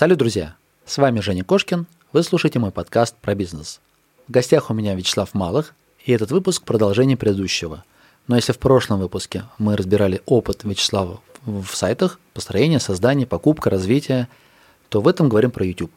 Салют, друзья! С вами Женя Кошкин. Вы слушаете мой подкаст про бизнес. В гостях у меня Вячеслав Малых, и этот выпуск – продолжение предыдущего. Но если в прошлом выпуске мы разбирали опыт Вячеслава в сайтах, построение, создание, покупка, развитие, то в этом говорим про YouTube.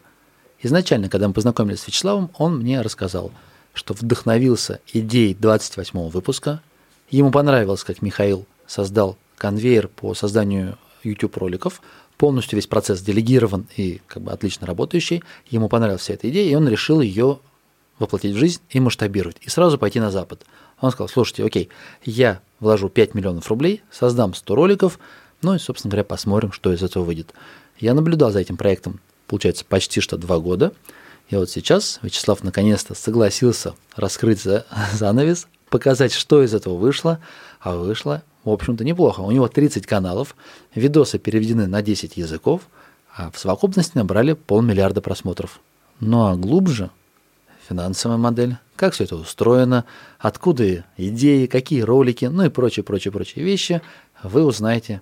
Изначально, когда мы познакомились с Вячеславом, он мне рассказал, что вдохновился идеей 28 выпуска. Ему понравилось, как Михаил создал конвейер по созданию YouTube-роликов – полностью весь процесс делегирован и как бы отлично работающий. Ему понравилась вся эта идея, и он решил ее воплотить в жизнь и масштабировать, и сразу пойти на Запад. Он сказал, слушайте, окей, я вложу 5 миллионов рублей, создам 100 роликов, ну и, собственно говоря, посмотрим, что из этого выйдет. Я наблюдал за этим проектом, получается, почти что два года, и вот сейчас Вячеслав наконец-то согласился раскрыть за занавес, показать, что из этого вышло, а вышло в общем-то, неплохо. У него 30 каналов, видосы переведены на 10 языков, а в совокупности набрали полмиллиарда просмотров. Ну а глубже финансовая модель, как все это устроено, откуда идеи, какие ролики, ну и прочие, прочие, прочие вещи вы узнаете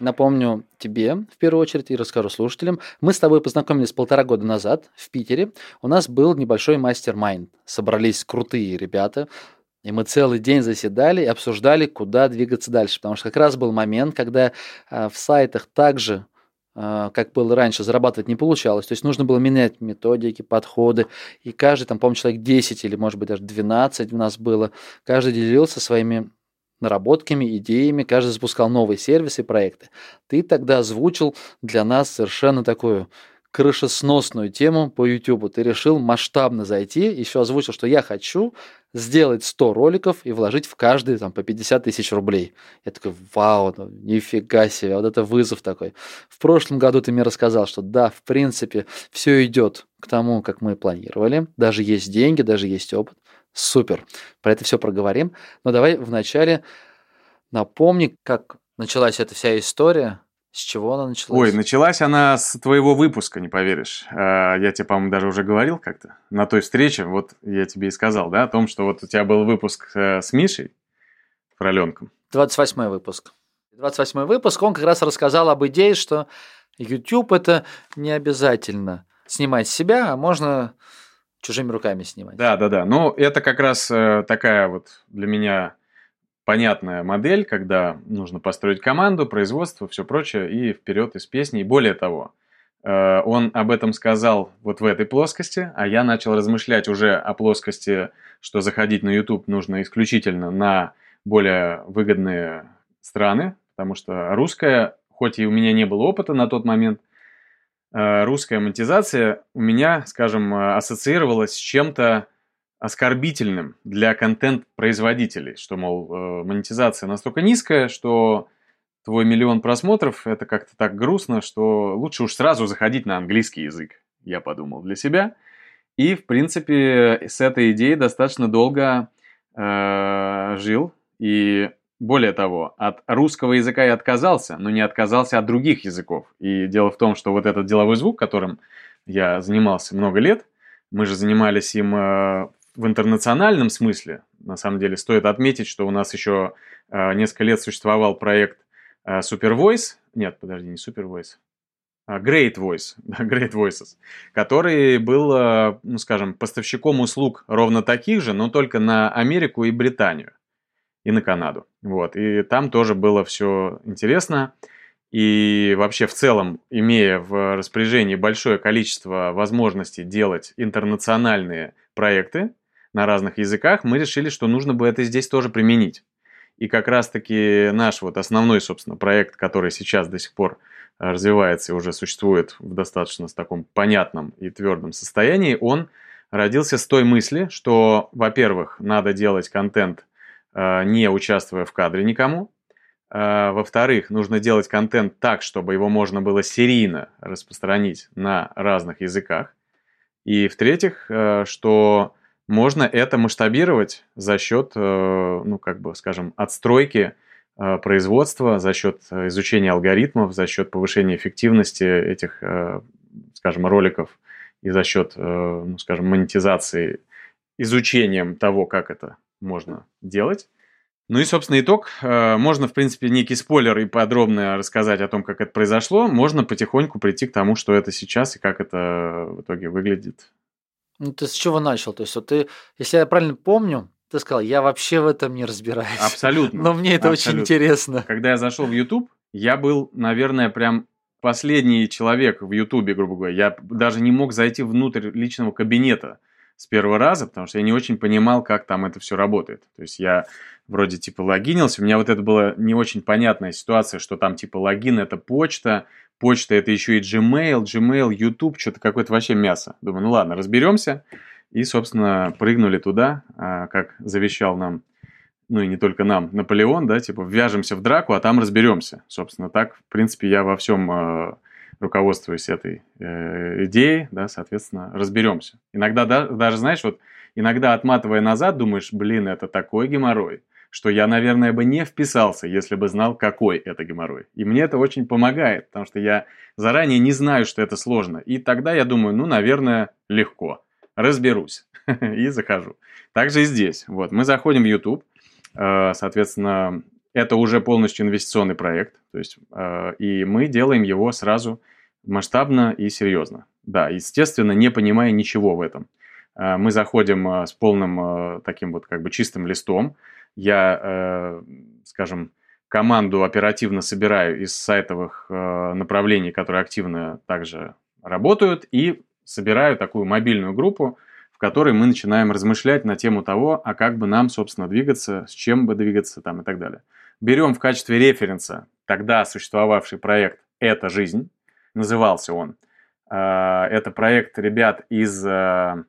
Напомню тебе, в первую очередь, и расскажу слушателям. Мы с тобой познакомились полтора года назад в Питере. У нас был небольшой мастер-майнд. Собрались крутые ребята, и мы целый день заседали и обсуждали, куда двигаться дальше. Потому что как раз был момент, когда э, в сайтах также э, как было раньше, зарабатывать не получалось. То есть нужно было менять методики, подходы. И каждый, там, по-моему, человек 10 или, может быть, даже 12 у нас было, каждый делился своими наработками, идеями, каждый запускал новые сервисы и проекты. Ты тогда озвучил для нас совершенно такую крышесносную тему по YouTube. Ты решил масштабно зайти, еще озвучил, что я хочу сделать 100 роликов и вложить в каждый там, по 50 тысяч рублей. Я такой, вау, ну, нифига себе, вот это вызов такой. В прошлом году ты мне рассказал, что да, в принципе, все идет к тому, как мы планировали. Даже есть деньги, даже есть опыт. Супер. Про это все проговорим. Но давай вначале напомни, как началась эта вся история, с чего она началась? Ой, началась она с твоего выпуска, не поверишь. А, я тебе, по-моему, даже уже говорил как-то на той встрече, вот я тебе и сказал, да, о том, что вот у тебя был выпуск э, с Мишей Фроленком. 28 выпуск. 28 выпуск, он как раз рассказал об идее, что YouTube это не обязательно снимать себя, а можно чужими руками снимать. Да, да, да. Ну, это как раз э, такая вот для меня понятная модель, когда нужно построить команду, производство, все прочее, и вперед из песни. И более того, э, он об этом сказал вот в этой плоскости, а я начал размышлять уже о плоскости, что заходить на YouTube нужно исключительно на более выгодные страны, потому что русская, хоть и у меня не было опыта на тот момент, русская монетизация у меня, скажем, э, ассоциировалась с чем-то оскорбительным для контент-производителей, что, мол, э, монетизация настолько низкая, что твой миллион просмотров – это как-то так грустно, что лучше уж сразу заходить на английский язык, я подумал для себя. И, в принципе, с этой идеей достаточно долго э, жил. И более того, от русского языка я отказался, но не отказался от других языков. И дело в том, что вот этот деловой звук, которым я занимался много лет, мы же занимались им э, в интернациональном смысле. На самом деле стоит отметить, что у нас еще э, несколько лет существовал проект э, Super Voice. Нет, подожди, не Super Voice. А Great Voice, Great Voices, который был, ну скажем, поставщиком услуг ровно таких же, но только на Америку и Британию и на Канаду. Вот. И там тоже было все интересно. И вообще в целом, имея в распоряжении большое количество возможностей делать интернациональные проекты на разных языках, мы решили, что нужно бы это здесь тоже применить. И как раз-таки наш вот основной, собственно, проект, который сейчас до сих пор развивается и уже существует в достаточно таком понятном и твердом состоянии, он родился с той мысли, что, во-первых, надо делать контент Э, не участвуя в кадре никому. Э, во-вторых, нужно делать контент так, чтобы его можно было серийно распространить на разных языках. И в-третьих, э, что можно это масштабировать за счет, э, ну, как бы, скажем, отстройки э, производства, за счет изучения алгоритмов, за счет повышения эффективности этих, скажем, роликов и за счет, ну, скажем, монетизации, изучением того, как это можно делать. Ну и, собственно, итог. Можно, в принципе, некий спойлер и подробно рассказать о том, как это произошло. Можно потихоньку прийти к тому, что это сейчас и как это в итоге выглядит ну, ты с чего начал? То есть, вот ты, если я правильно помню, ты сказал, я вообще в этом не разбираюсь. Абсолютно. Но мне это Абсолютно. очень интересно. Когда я зашел в YouTube, я был, наверное, прям последний человек в YouTube, грубо говоря. Я даже не мог зайти внутрь личного кабинета с первого раза, потому что я не очень понимал, как там это все работает. То есть я вроде типа логинился, у меня вот это была не очень понятная ситуация, что там типа логин это почта, почта это еще и Gmail, Gmail, YouTube, что-то какое-то вообще мясо. Думаю, ну ладно, разберемся. И, собственно, прыгнули туда, а, как завещал нам, ну и не только нам, Наполеон, да, типа ввяжемся в драку, а там разберемся. Собственно, так, в принципе, я во всем а, руководствуюсь этой э, идеей, да, соответственно, разберемся. Иногда даже, знаешь, вот иногда отматывая назад, думаешь, блин, это такой геморрой что я, наверное, бы не вписался, если бы знал, какой это геморрой. И мне это очень помогает, потому что я заранее не знаю, что это сложно. И тогда я думаю, ну, наверное, легко. Разберусь. и захожу. Также и здесь. Вот, мы заходим в YouTube. Э, соответственно, это уже полностью инвестиционный проект. То есть, э, и мы делаем его сразу масштабно и серьезно. Да, естественно, не понимая ничего в этом. Э, мы заходим с полным таким вот как бы чистым листом я, скажем, команду оперативно собираю из сайтовых направлений, которые активно также работают, и собираю такую мобильную группу, в которой мы начинаем размышлять на тему того, а как бы нам, собственно, двигаться, с чем бы двигаться там и так далее. Берем в качестве референса тогда существовавший проект «Это жизнь», назывался он. Э, это проект ребят из ну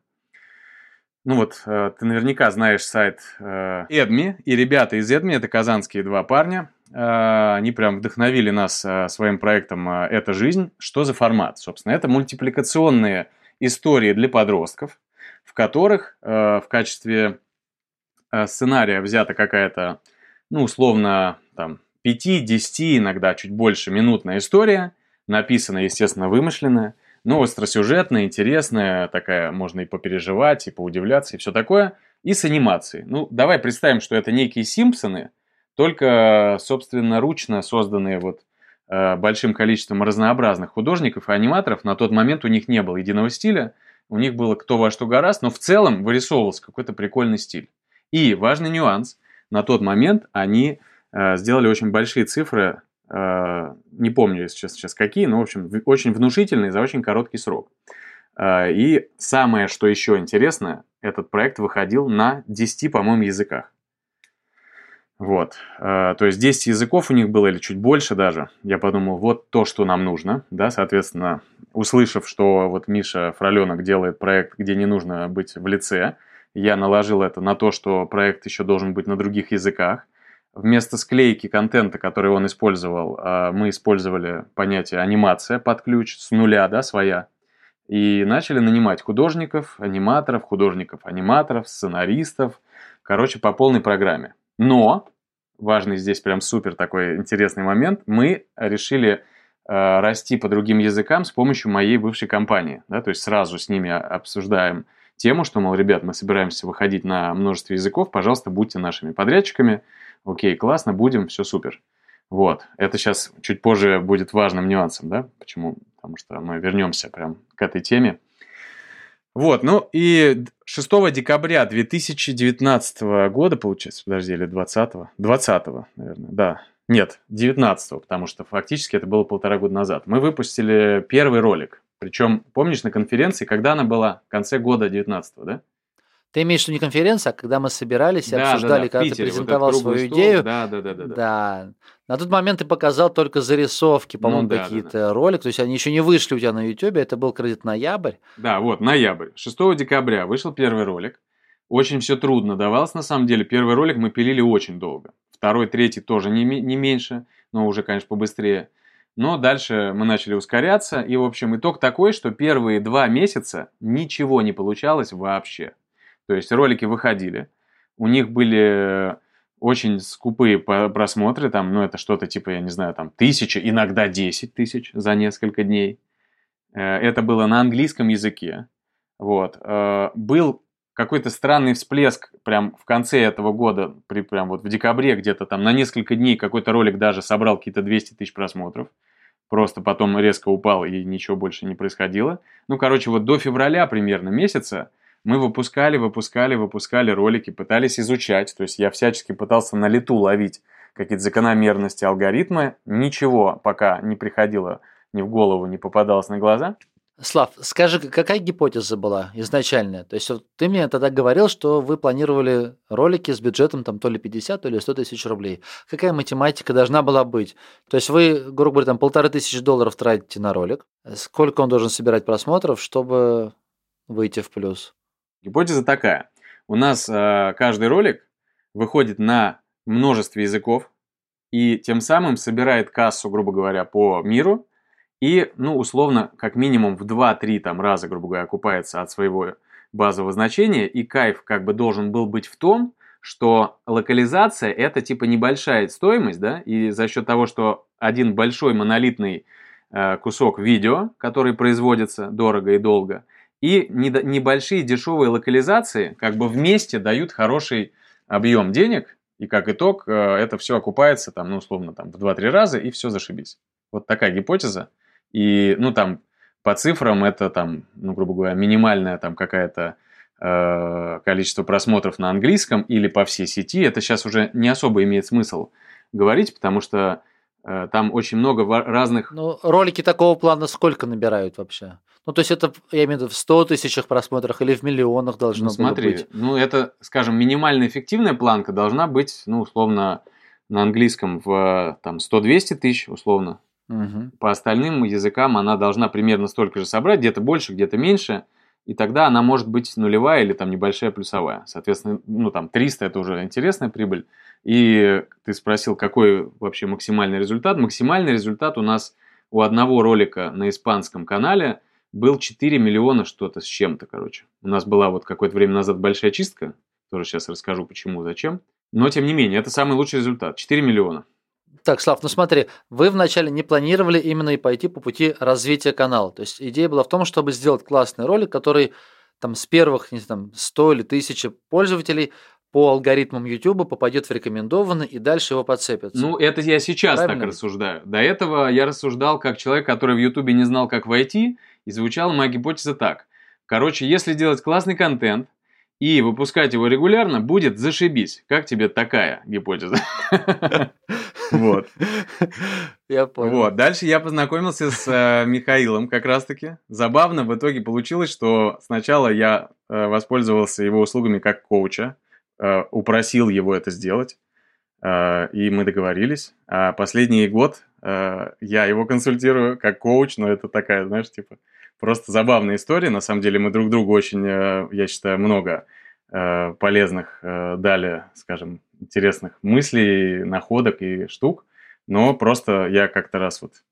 вот, э, ты наверняка знаешь сайт Эдми, и ребята из Эдми, это казанские два парня, они прям вдохновили нас своим проектом «Это жизнь». Что за формат? Собственно, это мультипликационные истории для подростков, в которых в качестве сценария взята какая-то, ну, условно, там, 5-10, иногда чуть больше минутная история, написанная, естественно, вымышленная, ну, остросюжетная, интересная, такая, можно и попереживать, и поудивляться, и все такое. И с анимацией. Ну, давай представим, что это некие Симпсоны, только, собственно, ручно созданные вот э, большим количеством разнообразных художников и аниматоров. На тот момент у них не было единого стиля, у них было кто во что гораст, но в целом вырисовывался какой-то прикольный стиль. И важный нюанс, на тот момент они э, сделали очень большие цифры Э, не помню сейчас, сейчас какие, но, в общем, очень внушительный за очень короткий срок. Э, и самое, что еще интересное, этот проект выходил на 10, по-моему, языках. Вот. Э, то есть 10 языков у них было или чуть больше даже. Я подумал, вот то, что нам нужно. Да, соответственно, услышав, что вот Миша Фроленок делает проект, где не нужно быть в лице, я наложил это на то, что проект еще должен быть на других языках – Вместо склейки контента, который он использовал, а, мы использовали понятие анимация под ключ с нуля, да, своя. И начали нанимать художников, аниматоров, художников-аниматоров, сценаристов. Короче, по полной программе. Но, важный здесь прям супер такой интересный момент, мы решили расти по другим языкам с помощью моей бывшей компании. Да, то есть сразу с ними обсуждаем тему, что, мол, ребят, мы собираемся выходить на множество языков, пожалуйста, будьте нашими подрядчиками – окей, классно, будем, все супер. Вот, это сейчас чуть позже будет важным нюансом, да, почему? Потому что мы вернемся прям к этой теме. Вот, ну и 6 декабря 2019 года, получается, подожди, или 20 -го? 20 наверное, да. Нет, 19 потому что фактически это было полтора года назад. Мы выпустили первый ролик. Причем, помнишь, на конференции, когда она была? В конце года 19 да? Ты имеешь в виду не конференция, а когда мы собирались и да, обсуждали, да, да, когда Питере, ты презентовал вот свою стол. идею. Да, да, да, да, да. Да. На тот момент ты показал только зарисовки, ну по-моему, ну, да, какие-то да, да. ролики. То есть они еще не вышли у тебя на YouTube. Это был кредит ноябрь. Да, вот, ноябрь. 6 декабря вышел первый ролик. Очень все трудно давалось, на самом деле. Первый ролик мы пилили очень долго. Второй, третий тоже не, не меньше, но уже, конечно, побыстрее. но дальше мы начали ускоряться, и, в общем, итог такой, что первые два месяца ничего не получалось вообще. То есть ролики выходили, у них были очень скупые просмотры, там, ну, это что-то типа, я не знаю, там, тысяча, иногда десять тысяч за несколько дней. Э, это было на английском языке. Вот. Э, был какой-то странный всплеск прям в конце этого года, при, прям вот в декабре где-то там на несколько дней какой-то ролик даже собрал какие-то 200 тысяч просмотров. Просто потом резко упал и ничего больше не происходило. Ну, короче, вот до февраля примерно месяца мы выпускали, выпускали, выпускали ролики, пытались изучать. То есть я всячески пытался на лету ловить какие-то закономерности, алгоритмы. Ничего пока не приходило ни в голову, не попадалось на глаза. Слав, скажи, какая гипотеза была изначальная? То есть вот ты мне тогда говорил, что вы планировали ролики с бюджетом там то ли 50, то ли 100 тысяч рублей. Какая математика должна была быть? То есть вы, грубо говоря, там полторы тысячи долларов тратите на ролик. Сколько он должен собирать просмотров, чтобы выйти в плюс? Гипотеза такая. У нас э, каждый ролик выходит на множестве языков и тем самым собирает кассу, грубо говоря, по миру и, ну, условно, как минимум в 2-3 там раза, грубо говоря, окупается от своего базового значения, и кайф как бы должен был быть в том, что локализация это типа небольшая стоимость, да, и за счет того, что один большой монолитный э, кусок видео, который производится дорого и долго, и небольшие дешевые локализации как бы вместе дают хороший объем денег, и как итог э, это все окупается там, ну, условно, там в 2-3 раза, и все зашибись. Вот такая гипотеза. И, ну, там, по цифрам это там, ну, грубо говоря, минимальное там какая-то э, количество просмотров на английском или по всей сети. Это сейчас уже не особо имеет смысл говорить, потому что э, там очень много разных... Ну, ролики такого плана сколько набирают вообще? Ну, то есть это, я имею в виду, в 100 тысячах просмотрах или в миллионах должно ну, смотри, быть? Ну, это, скажем, минимальная эффективная планка должна быть, ну, условно, на английском в там 100-200 тысяч, условно, Угу. По остальным языкам она должна примерно столько же собрать, где-то больше, где-то меньше, и тогда она может быть нулевая или там небольшая плюсовая. Соответственно, ну там 300 это уже интересная прибыль. И ты спросил, какой вообще максимальный результат. Максимальный результат у нас у одного ролика на испанском канале был 4 миллиона что-то с чем-то, короче. У нас была вот какое-то время назад большая чистка, тоже сейчас расскажу почему, зачем. Но тем не менее, это самый лучший результат. 4 миллиона. Так, Слав, ну смотри, вы вначале не планировали именно и пойти по пути развития канала. То есть идея была в том, чтобы сделать классный ролик, который там с первых, не знаю, 100 или 1000 пользователей по алгоритмам YouTube попадет в рекомендованный и дальше его подцепят. Ну, это я сейчас Правильно? так рассуждаю. До этого я рассуждал как человек, который в YouTube не знал, как войти, и звучала моя гипотеза так. Короче, если делать классный контент, и выпускать его регулярно будет зашибись. Как тебе такая гипотеза? Вот. Я понял. Вот. Дальше я познакомился с э, Михаилом как раз-таки. Забавно в итоге получилось, что сначала я э, воспользовался его услугами как коуча, э, упросил его это сделать, и мы договорились. А последний год я его консультирую как коуч, но это такая, знаешь, типа Просто забавная история. На самом деле мы друг другу очень, э, я считаю, много э, полезных э, дали, скажем, интересных мыслей, находок и штук. Но просто я как-то раз вот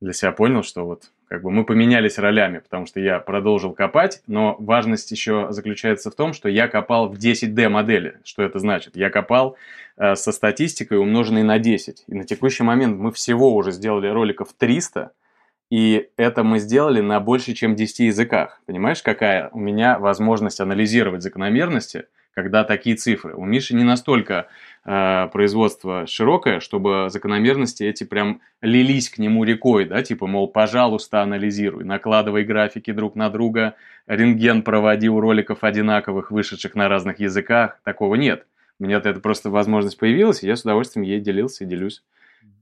для себя понял, что вот как бы мы поменялись ролями, потому что я продолжил копать, но важность еще заключается в том, что я копал в 10D модели. Что это значит? Я копал э, со статистикой, умноженной на 10. И на текущий момент мы всего уже сделали роликов 300, и это мы сделали на больше, чем 10 языках. Понимаешь, какая у меня возможность анализировать закономерности, когда такие цифры. У Миши не настолько э, производство широкое, чтобы закономерности эти прям лились к нему рекой, да, типа, мол, пожалуйста, анализируй, накладывай графики друг на друга, рентген проводи у роликов одинаковых, вышедших на разных языках. Такого нет. У меня эта просто возможность появилась, и я с удовольствием ей делился и делюсь.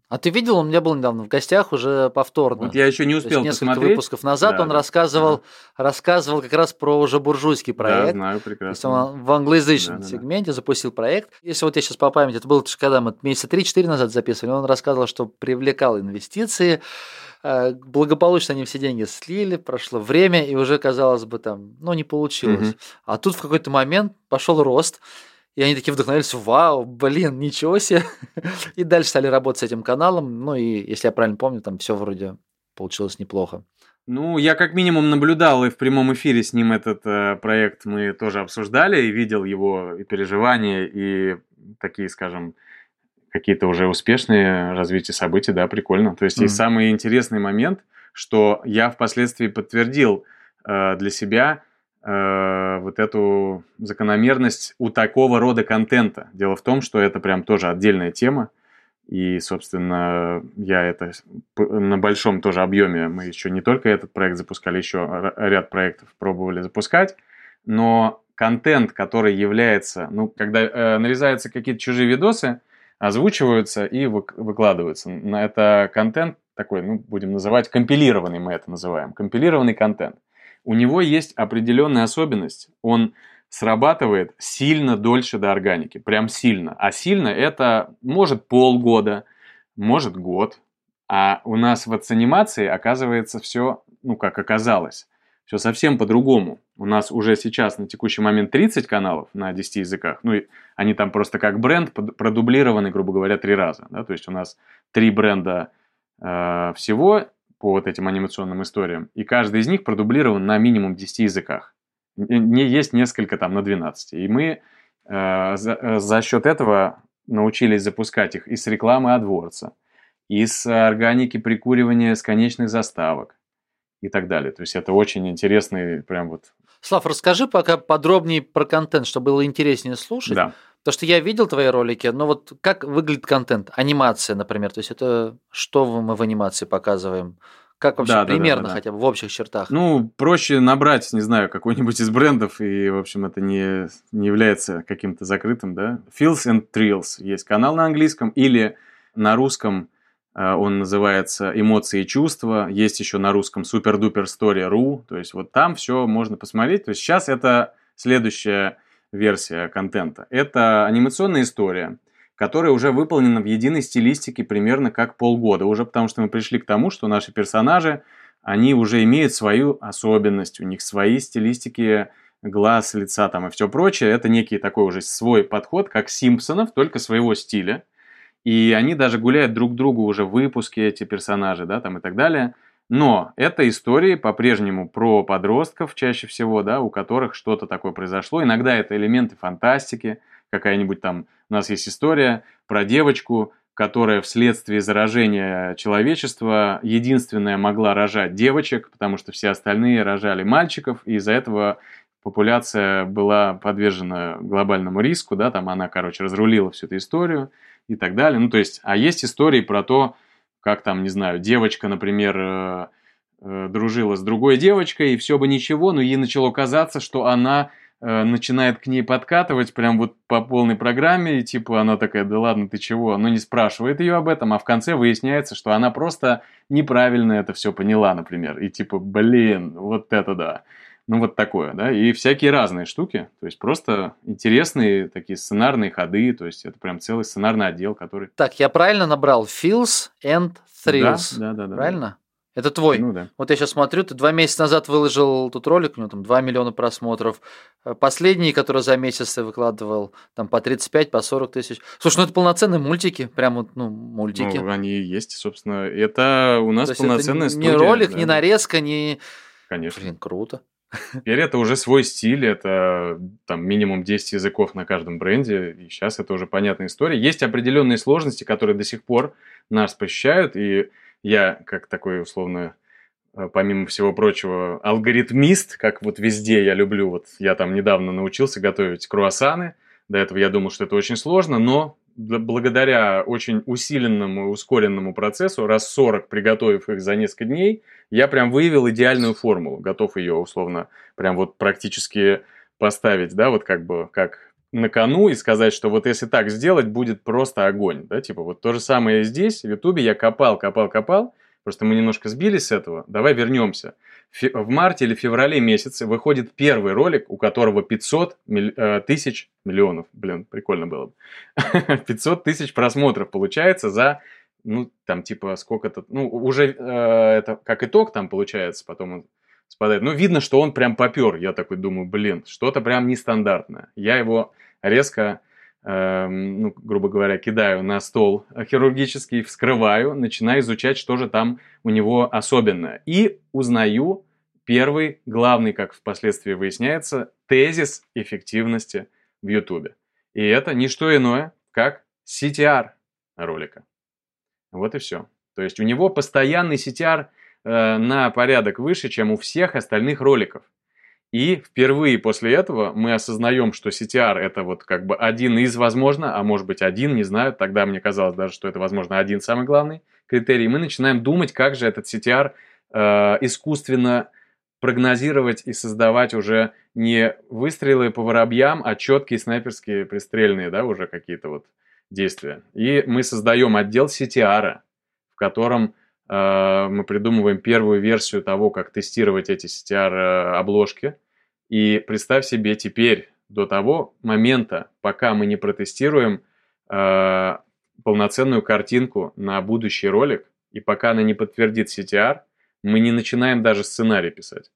А ты видел, он у меня был недавно в гостях уже повторно. Вот я еще не успел несколько посмотреть. выпусков назад да, он рассказывал, да. рассказывал как раз про уже буржуйский проект. Да, знаю, прекрасно. он в англоязычном да, сегменте да. запустил проект. Если вот я сейчас по памяти, это было когда мы месяца 3-4 назад записывали, он рассказывал, что привлекал инвестиции, э, благополучно они все деньги слили, прошло время, и уже, казалось бы, там, ну, не получилось. Угу. А тут в какой-то момент пошел рост, И они такие вдохновились, вау, блин, ничего себе. И дальше стали работать с этим каналом. Ну и, если я правильно помню, там все вроде получилось неплохо. Ну, я как минимум наблюдал и в прямом эфире с ним этот э, проект мы тоже обсуждали, и видел его и переживания, и такие, скажем, какие-то уже успешные развития событий, да, прикольно. То есть, mm. и самый интересный момент, что я впоследствии подтвердил э, для себя э, вот эту закономерность у такого рода контента. Дело в том, что это прям тоже отдельная тема, и, собственно, я это на большом тоже объеме, мы еще не только этот проект запускали, еще ряд проектов пробовали запускать, но контент, который является, ну, когда э, нарезаются какие-то чужие видосы, озвучиваются и вы, выкладываются. Это контент такой, ну, будем называть, компилированный мы это называем, компилированный контент. У него есть определенная особенность, он срабатывает сильно дольше до органики, прям сильно. А сильно это может полгода, может год. А у нас в анимации оказывается все, ну как оказалось, все совсем по-другому. У нас уже сейчас на текущий момент 30 каналов на 10 языках. Ну, и они там просто как бренд продублированы, грубо говоря, три раза. Да? То есть у нас три бренда э, всего по вот этим анимационным историям. И каждый из них продублирован на минимум 10 языках не есть несколько там на 12. И мы э, за, э, за счет этого научились запускать их из рекламы AdWords, из органики прикуривания с конечных заставок и так далее. То есть это очень интересный прям вот... Слав, расскажи пока подробнее про контент, чтобы было интереснее слушать. Да. Потому что я видел твои ролики, но вот как выглядит контент? Анимация, например. То есть это что мы в анимации показываем? Как вообще Да, да, примерно да, да. хотя бы в общих чертах? Ну, проще набрать, не знаю, какой-нибудь из брендов, и, в общем, это не, не является каким-то закрытым, да. Feels and Thrills есть канал на английском, или на русском э, он называется «Эмоции и чувства», есть еще на русском «Супер-дупер Story.ru», то есть вот там все можно посмотреть. То есть сейчас это следующая версия контента. Это анимационная история, которая уже выполнена в единой стилистике примерно как полгода. Уже потому что мы пришли к тому, что наши персонажи, они уже имеют свою особенность, у них свои стилистики глаз, лица там и все прочее. Это некий такой уже свой подход, как Симпсонов, только своего стиля. И они даже гуляют друг другу уже в выпуске, эти персонажи, да, там и так далее. Но это истории по-прежнему про подростков чаще всего, да, у которых что-то такое произошло. Иногда это элементы фантастики, какая-нибудь там у нас есть история про девочку, которая вследствие заражения человечества единственная могла рожать девочек, потому что все остальные рожали мальчиков, и из-за этого популяция была подвержена глобальному риску, да, там она, короче, разрулила всю эту историю и так далее. Ну, то есть, а есть истории про то, как там, не знаю, девочка, например, э, э, дружила с другой девочкой, и все бы ничего, но ей начало казаться, что она Э, начинает к ней подкатывать прям вот по полной программе, и типа она такая, да ладно, ты чего? Но не спрашивает ее об этом, а в конце выясняется, что она просто неправильно это все поняла, например. И типа, блин, вот это да. Ну, вот такое, да, и всякие разные штуки, то есть просто интересные такие сценарные ходы, то есть это прям целый сценарный отдел, который... Так, я правильно набрал? Feels and Thrills. Да, да, да. Правильно? Это твой. Ну да. Вот я сейчас смотрю, ты два месяца назад выложил тут ролик, у него там 2 миллиона просмотров. Э, Последний, который за месяц ты выкладывал, там по 35, по 40 тысяч. Слушай, ну это полноценные мультики, прям вот, ну, мультики. Ну, они есть, собственно. Это у нас полноценная это студия. не ролик, да, не да. нарезка, не... Конечно. Блин, круто. Теперь это уже свой стиль, это там минимум 10 языков на каждом бренде, и сейчас это уже понятная история. Есть определенные сложности, которые до сих пор нас посещают, и я, как такой условно, э, помимо всего прочего, алгоритмист, как вот везде я люблю, вот я там недавно научился готовить круассаны, до этого я думал, что это очень сложно, но благодаря очень усиленному и ускоренному процессу, раз 40 приготовив их за несколько дней, я прям выявил идеальную формулу, готов ее условно прям вот практически поставить, да, вот как бы как на кону и сказать, что вот если так сделать, будет просто огонь, да, типа вот то же самое здесь, в Ютубе я копал, копал, копал, просто мы немножко сбились с этого, давай вернемся. В марте или феврале месяце выходит первый ролик, у которого 500 миль- э, тысяч миллионов, блин, прикольно было бы, 500 тысяч просмотров получается за ну, там, типа, сколько-то, ну, уже э, это как итог там получается, потом он спадает. Ну, видно, что он прям попер. Я такой думаю, блин, что-то прям нестандартное. Я его резко ну, грубо говоря, кидаю на стол хирургический, вскрываю, начинаю изучать, что же там у него особенное. И узнаю первый, главный, как впоследствии выясняется, тезис эффективности в YouTube. И это не что иное, как CTR ролика. Вот и все. То есть у него постоянный CTR э, на порядок выше, чем у всех остальных роликов. И впервые после этого мы осознаем, что CTR это вот как бы один из, возможно, а может быть один, не знаю, тогда мне казалось даже, что это, возможно, один самый главный критерий. Мы начинаем думать, как же этот CTR э, искусственно прогнозировать и создавать уже не выстрелы по воробьям, а четкие снайперские пристрельные, да, уже какие-то вот действия. И мы создаем отдел CTR, в котором мы придумываем первую версию того, как тестировать эти CTR-обложки. Э, и представь себе теперь, до того момента, пока мы не протестируем э, полноценную картинку на будущий ролик, и пока она не подтвердит CTR, мы не начинаем даже сценарий писать.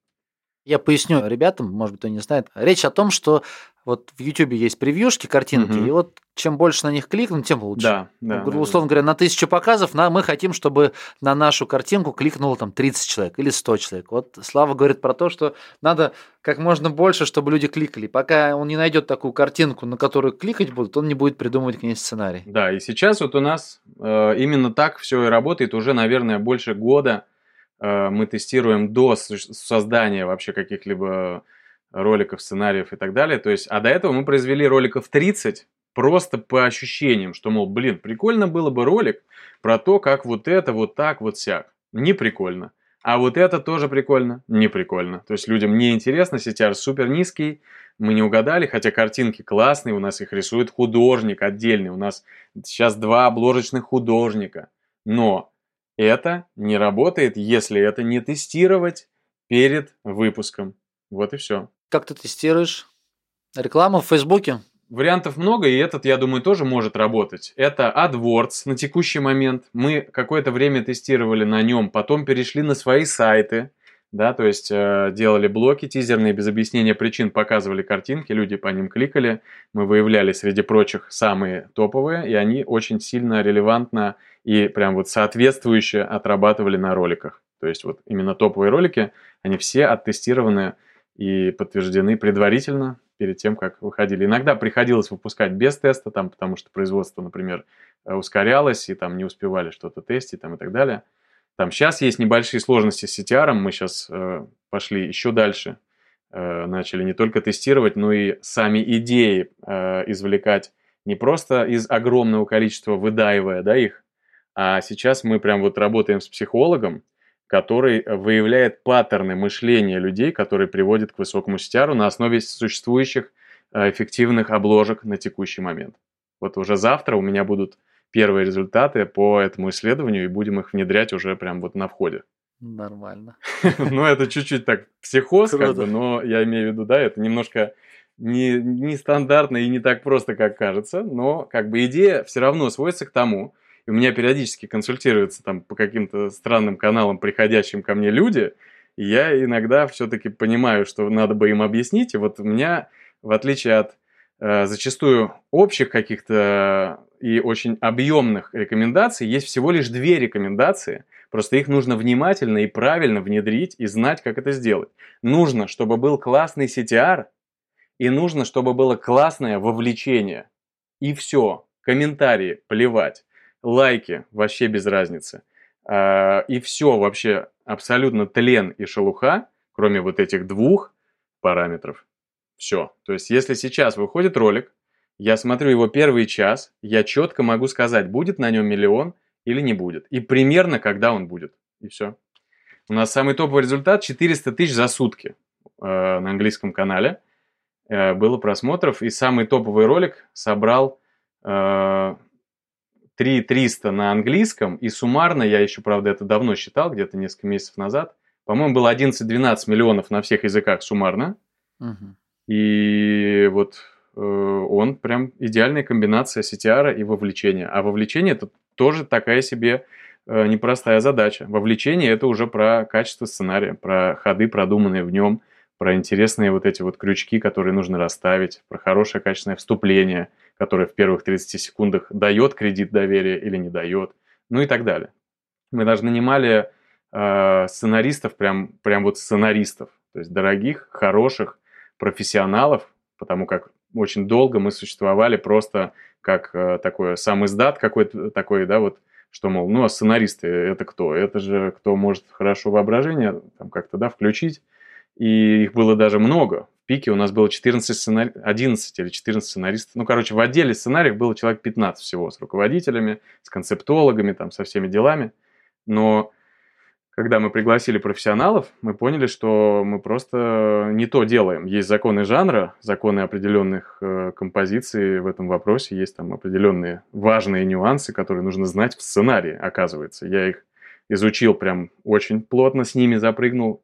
Я поясню ребятам, может быть, кто не знает. Речь о том, что вот в YouTube есть превьюшки, картинки, угу. и вот чем больше на них кликнуть, тем лучше. Да, да. Ну, условно да. говоря, на тысячу показов на, мы хотим, чтобы на нашу картинку кликнуло там 30 человек или 100 человек. Вот Слава говорит про то, что надо как можно больше, чтобы люди кликали. Пока он не найдет такую картинку, на которую кликать будут, он не будет придумывать к ней сценарий. Да, и сейчас вот у нас э, именно так все и работает уже, наверное, больше года Э, мы тестируем до создания вообще каких-либо роликов, сценариев и так далее. То есть, а до этого мы произвели роликов 30 просто по ощущениям, что, мол, блин, прикольно было бы ролик про то, как вот это, вот так, вот сяк. Не прикольно. А вот это тоже прикольно? Не прикольно. То есть людям не интересно, CTR супер низкий, мы не угадали, хотя картинки классные, у нас их рисует художник отдельный, у нас сейчас два обложечных художника. Но это не работает, если это не тестировать перед выпуском. Вот и все. Как ты тестируешь? Реклама в Фейсбуке? Вариантов много, и этот, я думаю, тоже может работать. Это AdWords на текущий момент. Мы какое-то время тестировали на нем, потом перешли на свои сайты да, то есть э, делали блоки тизерные без объяснения причин, показывали картинки, люди по ним кликали, мы выявляли среди прочих самые топовые, и они очень сильно релевантно и прям вот соответствующе отрабатывали на роликах. То есть вот именно топовые ролики, они все оттестированы и подтверждены предварительно перед тем, как выходили. Иногда приходилось выпускать без теста, там, потому что производство, например, э, ускорялось, и там не успевали что-то тестить там, и так далее. Там сейчас есть небольшие сложности с CTR, мы сейчас э, пошли еще дальше, э, начали не только тестировать, но и сами идеи э, извлекать не просто из огромного количества выдаивая да, их, а сейчас мы прям вот работаем с психологом, который выявляет паттерны мышления людей, которые приводят к высокому CTR на основе существующих э, эффективных обложек на текущий момент. Вот уже завтра у меня будут первые результаты по этому исследованию и будем их внедрять уже прям вот на входе. Нормально. Ну, это чуть-чуть так психоз, как бы, но я имею в виду, да, это немножко не, не стандартно и не так просто, как кажется, но как бы идея все равно сводится к тому, и у меня периодически консультируются там по каким-то странным каналам, приходящим ко мне люди, и я иногда все-таки понимаю, что надо бы им объяснить, и вот у меня, в отличие от э, зачастую общих каких-то и очень объемных рекомендаций есть всего лишь две рекомендации. Просто их нужно внимательно и правильно внедрить и знать, как это сделать. Нужно, чтобы был классный CTR, и нужно, чтобы было классное вовлечение. И все. Комментарии, плевать. Лайки, вообще без разницы. А, и все вообще абсолютно тлен и шелуха, кроме вот этих двух параметров. Все. То есть, если сейчас выходит ролик, я смотрю его первый час, я четко могу сказать, будет на нем миллион или не будет. И примерно, когда он будет. И все. У нас самый топовый результат 400 тысяч за сутки э, на английском канале. Э, было просмотров. И самый топовый ролик собрал э, 3300 на английском. И суммарно, я еще, правда, это давно считал, где-то несколько месяцев назад. По-моему, было 11-12 миллионов на всех языках суммарно. Угу. И вот Э, он прям идеальная комбинация CTR и вовлечения. А вовлечение это тоже такая себе э, непростая задача. Вовлечение это уже про качество сценария, про ходы, продуманные в нем, про интересные вот эти вот крючки, которые нужно расставить, про хорошее качественное вступление, который в первых 30 секундах дает кредит доверия или не дает, ну и так далее. Мы даже нанимали э, сценаристов, прям, прям вот сценаристов, то есть дорогих, хороших профессионалов, потому как очень долго мы существовали просто как э, такой сам издат какой-то такой, да, вот, что, мол, ну, а сценаристы это кто? Это же кто может хорошо воображение там как-то, да, включить. И их было даже много. В пике у нас было 14 сценари... 11 или 14 сценаристов. Ну, короче, в отделе сценариев было человек 15 всего с руководителями, с концептологами, там, со всеми делами. Но когда мы пригласили профессионалов, мы поняли, что мы просто не то делаем. Есть законы жанра, законы определенных э, композиций в этом вопросе, есть там определенные важные нюансы, которые нужно знать в сценарии, оказывается. Я их изучил прям очень плотно, с ними запрыгнул.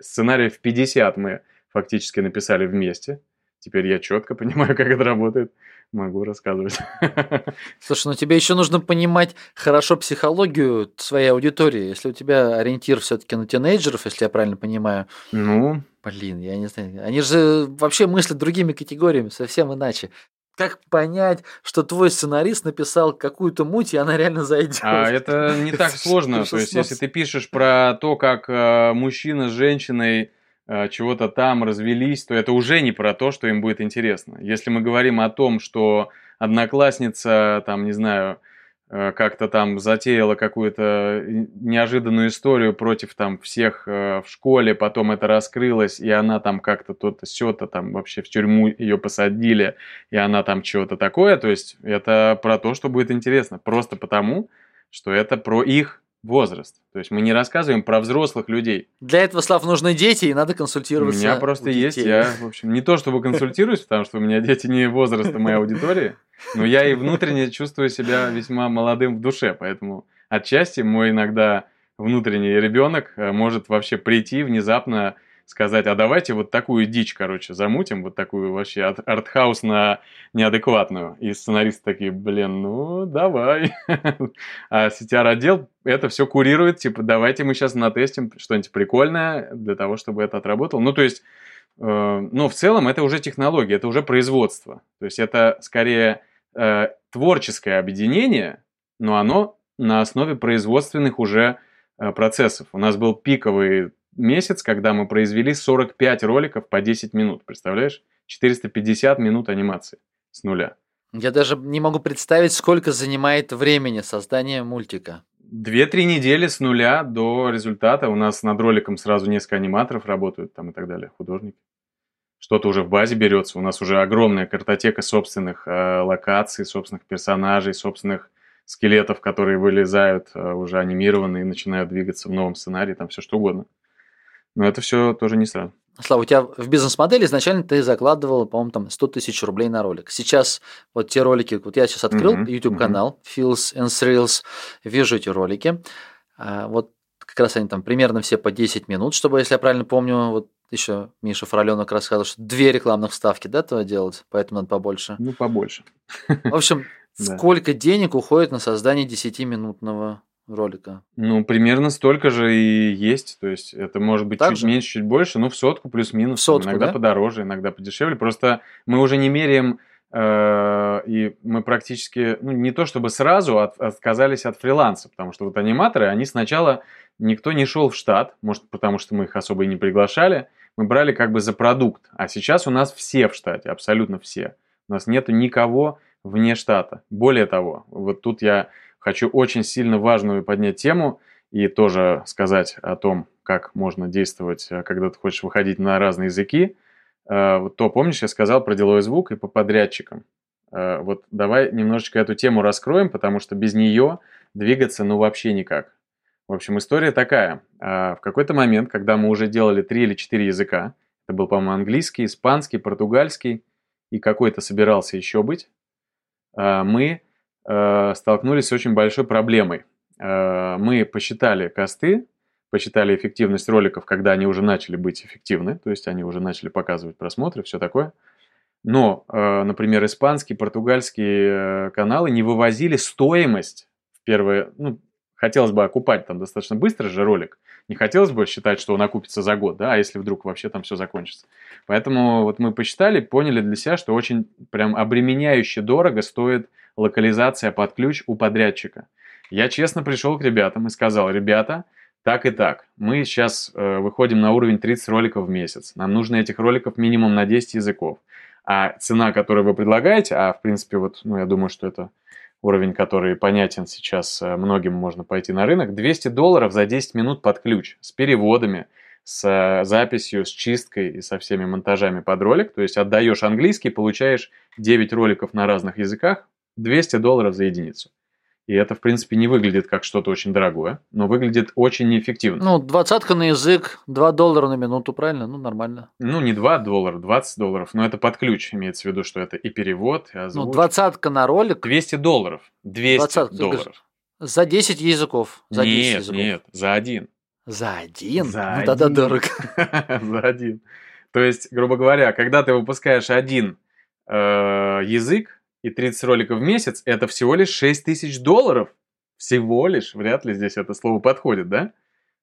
Сценарий в 50 мы фактически написали вместе. Теперь я четко понимаю, как это работает могу рассказывать. Слушай, ну тебе еще нужно понимать хорошо психологию своей аудитории. Если у тебя ориентир все-таки на тинейджеров, если я правильно понимаю. Ну. Блин, я не знаю. Они же вообще мыслят другими категориями, совсем иначе. Как понять, что твой сценарист написал какую-то муть, и она реально зайдет? А это не так сложно. То есть, если ты пишешь про то, как э, мужчина с женщиной Э, чего-то там развелись, то это уже не про то, что им будет интересно. Если мы говорим о том, что одноклассница, там, не знаю, как-то там затеяла какую-то неожиданную историю против там всех э, в школе, потом это раскрылось, и она там как-то то-то, сё-то там вообще в тюрьму ее посадили, и она там чего-то такое, то есть это про то, что будет интересно, просто потому, что это про их возраст. То есть мы не рассказываем про взрослых людей. Для этого, Слав, нужны дети, и надо консультироваться. У меня просто у есть, я, в общем, не то чтобы консультируюсь, потому что у меня дети не возраста моей аудитории, но я и внутренне чувствую себя весьма молодым в душе, поэтому отчасти мой иногда внутренний ребенок э, может вообще прийти внезапно сказать, а давайте вот такую дичь, короче, замутим, вот такую вообще на неадекватную. И сценаристы такие, блин, ну давай. А CTR-отдел это все курирует, типа, давайте мы сейчас натестим что-нибудь прикольное для того, чтобы это отработало. Ну, то есть, э, ну, в целом это уже технология, это уже производство. То есть это скорее э, творческое объединение, но оно на основе производственных уже э, процессов. У нас был пиковый месяц, когда мы произвели 45 роликов по 10 минут. Представляешь? 450 минут анимации с нуля. Я даже не могу представить, сколько занимает времени создание мультика. Две-три недели с нуля до результата. У нас над роликом сразу несколько аниматоров работают там и так далее, художники. Что-то уже в базе берется. У нас уже огромная картотека собственных э, локаций, собственных персонажей, собственных скелетов, которые вылезают э, уже анимированные и начинают двигаться в новом сценарии, там все что угодно. Но это все тоже не сразу. Слава, у тебя в бизнес-модели изначально ты закладывал, по-моему, там 100 тысяч рублей на ролик. Сейчас вот те ролики, вот я сейчас открыл uh-huh, YouTube-канал uh-huh. Feels and Thrills, вижу эти ролики. А, вот как раз они там примерно все по 10 минут, чтобы, если я правильно помню, вот еще Миша Фроленок рассказывал, что две рекламных вставки, да, то делать, поэтому надо побольше. Ну, побольше. В общем, сколько денег уходит на создание 10-минутного ролика? Ну, примерно столько же и есть. То есть это может быть так чуть же? меньше, чуть больше, но в сотку плюс-минус. В сотку, иногда да? подороже, иногда подешевле. Просто мы уже не меряем э, и мы практически, ну, не то чтобы сразу от, отказались от фриланса, потому что вот аниматоры, они сначала, никто не шел в штат, может, потому что мы их особо и не приглашали, мы брали как бы за продукт, а сейчас у нас все в штате, абсолютно все. У нас нету никого вне штата. Более того, вот тут я хочу очень сильно важную поднять тему и тоже сказать о том, как можно действовать, э, когда ты хочешь выходить на разные языки. Э, то, помнишь, я сказал про деловой звук и по подрядчикам. Э, вот давай немножечко эту тему раскроем, потому что без нее двигаться ну вообще никак. В общем, история такая. В какой-то момент, когда мы уже делали три или четыре языка, это был, по-моему, английский, испанский, португальский и какой-то собирался еще быть, мы столкнулись с очень большой проблемой. Э, мы посчитали косты, посчитали эффективность роликов, когда они уже начали быть эффективны, то есть они уже начали показывать просмотры, все такое. Но, э, например, испанские, португальские каналы не вывозили стоимость в первые, ну, хотелось бы окупать там достаточно быстро же ролик. Не хотелось бы считать, что он окупится за год, да, а если вдруг вообще там все закончится. Поэтому вот мы посчитали, поняли для себя, что очень прям обременяюще дорого стоит локализация под ключ у подрядчика. Я честно пришел к ребятам и сказал, ребята, так и так, мы сейчас э, выходим на уровень 30 роликов в месяц. Нам нужно этих роликов минимум на 10 языков. А цена, которую вы предлагаете, а в принципе вот, ну я думаю, что это уровень, который понятен сейчас э, многим, можно пойти на рынок, 200 долларов за 10 минут под ключ с переводами, с э, записью, с чисткой и со всеми монтажами под ролик. То есть отдаешь английский, получаешь 9 роликов на разных языках, 200 долларов за единицу. И это, в принципе, не выглядит как что-то очень дорогое, но выглядит очень неэффективно. Ну, двадцатка на язык, 2 доллара на минуту, правильно? Ну, нормально. Ну, не 2 доллара, 20 долларов, но это под ключ. Имеется в виду, что это и перевод, и озвучка. Ну, двадцатка на ролик. 200 долларов. 200 20 долларов. За 10 языков. За 10 нет, языков. нет, за один. За один? За ну, тогда дорого. За один. То есть, грубо говоря, когда ты выпускаешь один э, язык и 30 роликов в месяц, это всего лишь 6 тысяч долларов. Всего лишь. Вряд ли здесь это слово подходит, да?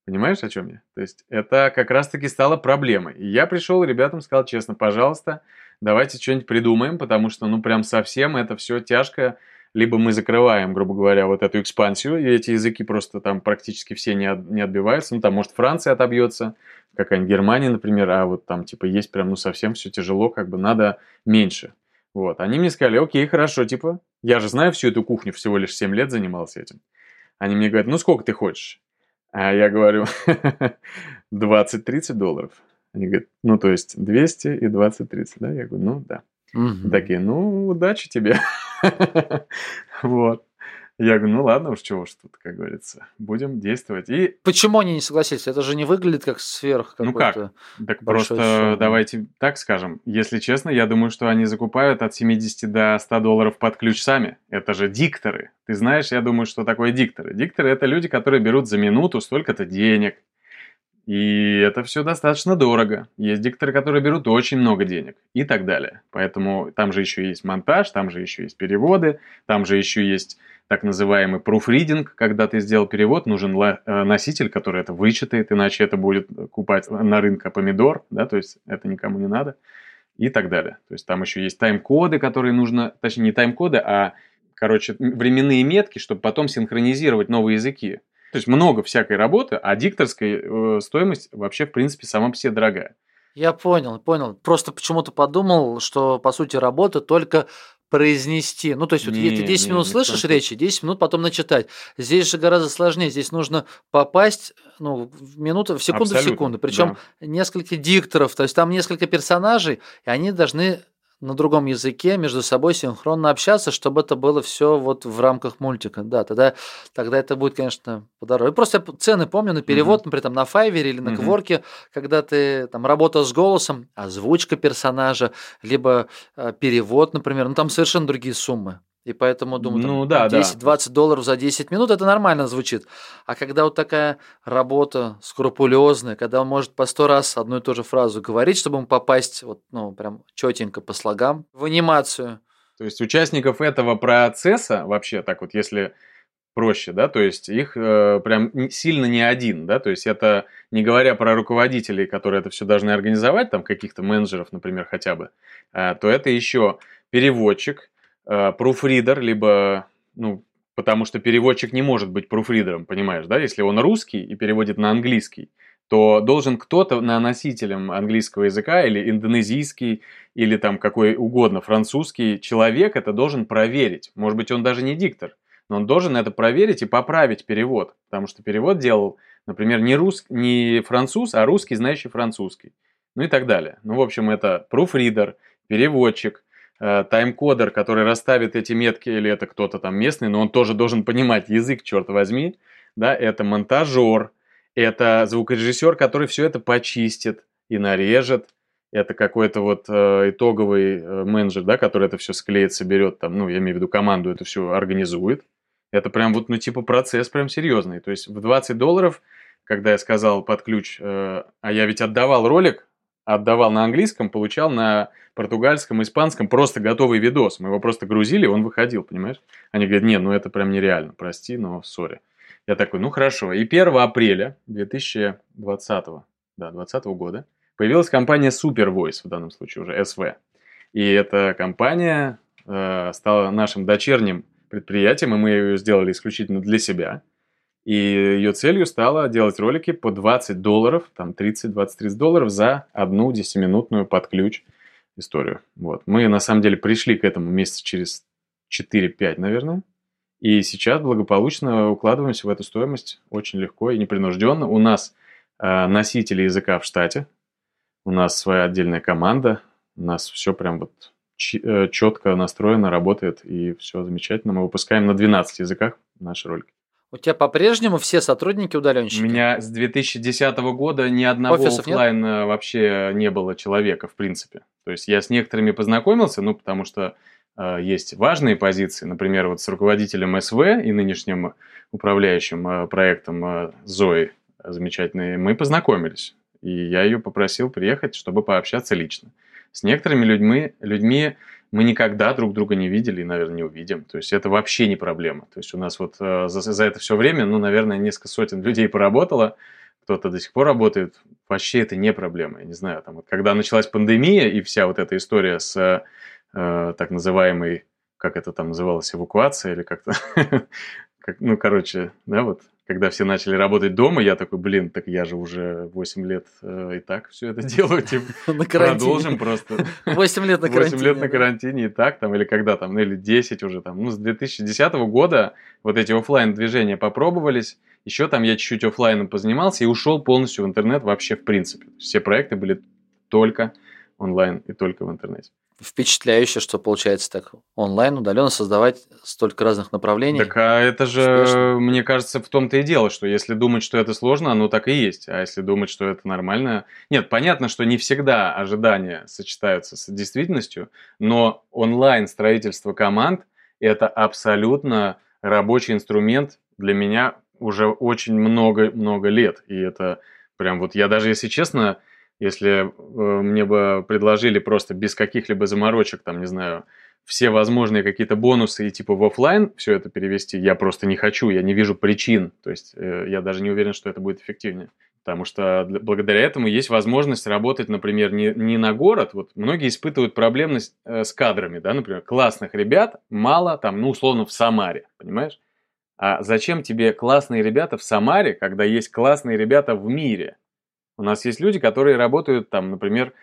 Понимаешь, о чем я? То есть, это как раз-таки стало проблемой. И я пришел ребятам сказал честно, пожалуйста, давайте что-нибудь придумаем, потому что, ну, прям совсем это все тяжко. Либо мы закрываем, грубо говоря, вот эту экспансию, и эти языки просто там практически все не, от- не отбиваются. Ну, там, может, Франция отобьется, какая-нибудь Германия, например, а вот там, типа, есть прям, ну, совсем все тяжело, как бы надо меньше. Вот, они мне сказали, окей, хорошо, типа, я же знаю всю эту кухню, всего лишь 7 лет занимался этим. Они мне говорят, ну, сколько ты хочешь? А я говорю, 20-30 долларов. Они говорят, ну, то есть 200 и 20-30, да? Я говорю, ну, да. Мгм. Такие, ну, удачи тебе. Вот. Я говорю, ну ладно уж, чего уж тут, как говорится, будем действовать. И Почему они не согласились? Это же не выглядит как сверх Ну какой-то. так просто суммы. давайте так скажем. Если честно, я думаю, что они закупают от 70 до 100 долларов под ключ сами. Это же дикторы. Ты знаешь, я думаю, что такое дикторы. Дикторы это люди, которые берут за минуту столько-то денег. И это все достаточно дорого. Есть дикторы, которые берут очень много денег и так далее. Поэтому там же еще есть монтаж, там же еще есть переводы, там же еще есть так называемый proofreading, когда ты сделал перевод, нужен э, носитель, который это вычитает, иначе это будет купать на рынке помидор, да, то есть это никому не надо и так далее. То есть там еще есть тайм-коды, которые нужно, точнее не тайм-коды, а, короче, временные метки, чтобы потом синхронизировать новые языки. То есть много всякой работы, а дикторская э, стоимость вообще, в принципе, сама по себе дорогая. Я понял, понял. Просто почему-то подумал, что по сути работа только произнести. Ну, то есть, вот Не, если ты 10 не, минут в коем слышишь случае. речи, 10 минут потом начитать. Здесь же гораздо сложнее. Здесь нужно попасть ну, в минуту, в секунду в Абсолютно, секунду. Причем да. несколько дикторов. То есть там несколько персонажей, и они должны на другом языке между собой синхронно общаться, чтобы это было все вот в рамках мультика. Да, тогда, тогда это будет, конечно, подороже. Просто я цены помню на перевод, например, там на Файвере или на Мгм. Кворке, когда ты там работал с голосом, озвучка персонажа, либо э, перевод, например, ну там совершенно другие суммы. И поэтому, думаю, Ну да, да. 10-20 долларов за 10 минут, это нормально звучит. А когда вот такая работа скрупулезная, когда он может по сто раз одну и ту же фразу говорить, чтобы ему попасть вот, ну, прям четенько по слогам в анимацию. То есть участников этого процесса, вообще так вот, если проще, да, то есть их э, прям сильно не один, да, то есть это не говоря про руководителей, которые это все должны организовать, там каких-то менеджеров, например, хотя бы, э, то это еще переводчик, э, пруфридер, либо, ну, потому что переводчик не может быть пруфридером, понимаешь, да, если он русский и переводит на английский, то должен кто-то на носителем английского языка или индонезийский, или там какой угодно французский человек это должен проверить. Может быть, он даже не диктор, но он должен это проверить и поправить перевод, потому что перевод делал, например, не, рус... не француз, а русский, знающий французский, ну и так далее. Ну, в общем, это пруфридер, переводчик, э, тайм-кодер, который расставит эти метки, или это кто-то там местный, но он тоже должен понимать язык, черт возьми, да, это монтажер, это звукорежиссер, который все это почистит и нарежет, это какой-то вот э, итоговый э, менеджер, да, который это все склеит, соберет, там, ну, я имею в виду команду, это все организует. Это прям вот, ну, типа процесс прям серьезный. То есть в 20 долларов, когда я сказал под ключ, э, а я ведь отдавал ролик, отдавал на английском, получал на португальском, испанском просто готовый видос. Мы его просто грузили, он выходил, понимаешь? Они говорят, нет, ну это прям нереально, прости, но сори. Я такой, ну хорошо. И 1 апреля 2020, да, 2020 года появилась компания Super Voice, в данном случае уже SV. И эта компания э, стала нашим дочерним предприятием, и мы ее сделали исключительно для себя. И ее целью стало делать ролики по 20 долларов, там 30-20-30 долларов за одну 10-минутную под ключ историю. Вот. Мы на самом деле пришли к этому месяца через 4-5, наверное. И сейчас благополучно укладываемся в эту стоимость очень легко и непринужденно. У нас э, носители языка в штате, у нас своя отдельная команда, у нас все прям вот четко э, настроено, работает, и все замечательно. Мы выпускаем на 12 языках наши ролики. У тебя по-прежнему все сотрудники удаленщики? У меня с 2010 года ни одного Офисов офлайн нет? вообще не было человека, в принципе. То есть я с некоторыми познакомился, ну, потому что Э, есть важные позиции, например, вот с руководителем СВ и нынешним управляющим э, проектом э, Зои замечательной, мы познакомились. И я ее попросил приехать, чтобы пообщаться лично. С некоторыми людьми, людьми мы никогда друг друга не видели и, наверное, не увидим. То есть это вообще не проблема. То есть у нас вот за, за это все время, ну, наверное, несколько сотен людей поработало, кто-то до сих пор работает. Вообще это не проблема. Я не знаю, там, вот, когда началась пандемия и вся вот эта история с э, так называемый, как это там называлось, эвакуация или как-то, как, ну, короче, да, вот, когда все начали работать дома, я такой, блин, так я же уже 8 лет э, и так все это делаю, типа, на продолжим просто. 8 лет на карантине. 8 лет на карантине и так, там, или когда там, ну, или 10 уже там, ну, с 2010 года вот эти офлайн движения попробовались, еще там я чуть-чуть офлайном позанимался и ушел полностью в интернет вообще в принципе. Все проекты были только онлайн и только в интернете впечатляюще, что получается так онлайн, удаленно создавать столько разных направлений. Так а это же, успешно. мне кажется, в том-то и дело, что если думать, что это сложно, оно так и есть. А если думать, что это нормально... Нет, понятно, что не всегда ожидания сочетаются с действительностью, но онлайн строительство команд – это абсолютно рабочий инструмент для меня уже очень много-много лет. И это прям вот я даже, если честно, если э, мне бы предложили просто без каких-либо заморочек, там, не знаю, все возможные какие-то бонусы и типа в офлайн все это перевести, я просто не хочу, я не вижу причин. То есть э, я даже не уверен, что это будет эффективнее. Потому что благодаря этому есть возможность работать, например, не, не на город. Вот многие испытывают проблемы с, э, с кадрами, да, например, классных ребят мало, там, ну, условно, в Самаре, понимаешь? А зачем тебе классные ребята в Самаре, когда есть классные ребята в мире? У нас есть люди, которые работают там, например,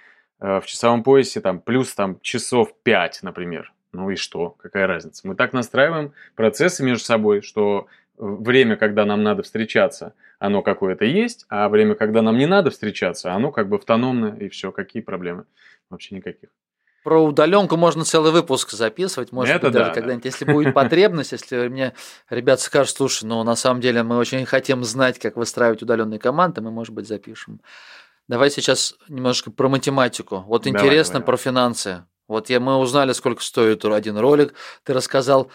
э, в часовом поясе там плюс там часов 5, например. Ну и что? Какая разница? Мы так настраиваем процессы между собой, что время, когда нам надо встречаться, оно какое-то есть, а время, когда нам не надо встречаться, оно как бы автономно, и все, какие проблемы? Вообще никаких. Про удаленку можно целый выпуск записывать, может Это быть, даже да, когда-нибудь, да. если будет потребность, если мне ребят скажут, слушай, ну на самом деле мы очень хотим знать, как выстраивать удаленные команды, мы, может быть, запишем. Давай сейчас немножко про математику. Вот давай, интересно давай. про финансы. Вот я, мы узнали, сколько стоит один ролик. Ты рассказал,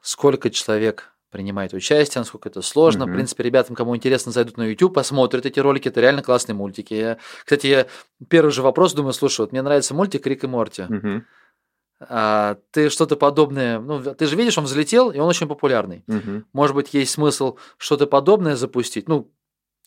сколько человек принимает участие, насколько это сложно. Mm-hmm. В принципе, ребятам, кому интересно, зайдут на YouTube, посмотрят эти ролики. Это реально классные мультики. Я, кстати, я первый же вопрос думаю, слушай, вот мне нравится мультик Рик и Морти. Mm-hmm. А, ты что-то подобное, ну, ты же видишь, он взлетел, и он очень популярный. Mm-hmm. Может быть, есть смысл что-то подобное запустить. Ну,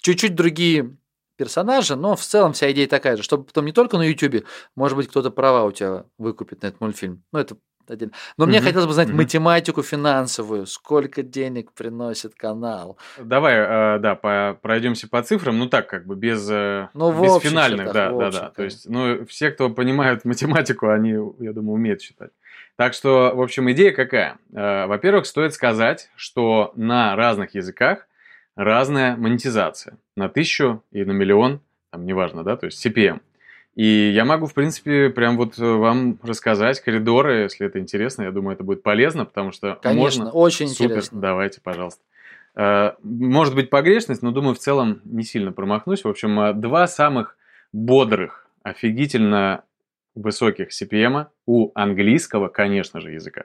чуть-чуть другие персонажи, но в целом вся идея такая же, чтобы потом не только на YouTube, может быть, кто-то права у тебя выкупит на этот мультфильм. Ну, это отдельно. Но mm-hmm. мне хотелось бы знать mm-hmm. математику финансовую, сколько денег приносит канал. Давай, э, да, по, пройдемся по цифрам, ну так как бы без, э, ну, без финальных, да, да, да. То есть, ну все, кто понимают математику, они, я думаю, умеют считать. Так что, в общем, идея какая? Э, во-первых, стоит сказать, что на разных языках разная монетизация. На тысячу и на миллион, там неважно, да, то есть CPM. И я могу, в принципе, прям вот э, вам рассказать коридоры, если это интересно. Я думаю, это будет полезно, потому что Конечно, можно... очень Супер, интересно. Давайте, пожалуйста. Э, может быть погрешность, но думаю, в целом не сильно промахнусь. В общем, э, два самых бодрых, офигительно высоких CPM у английского, конечно же, языка.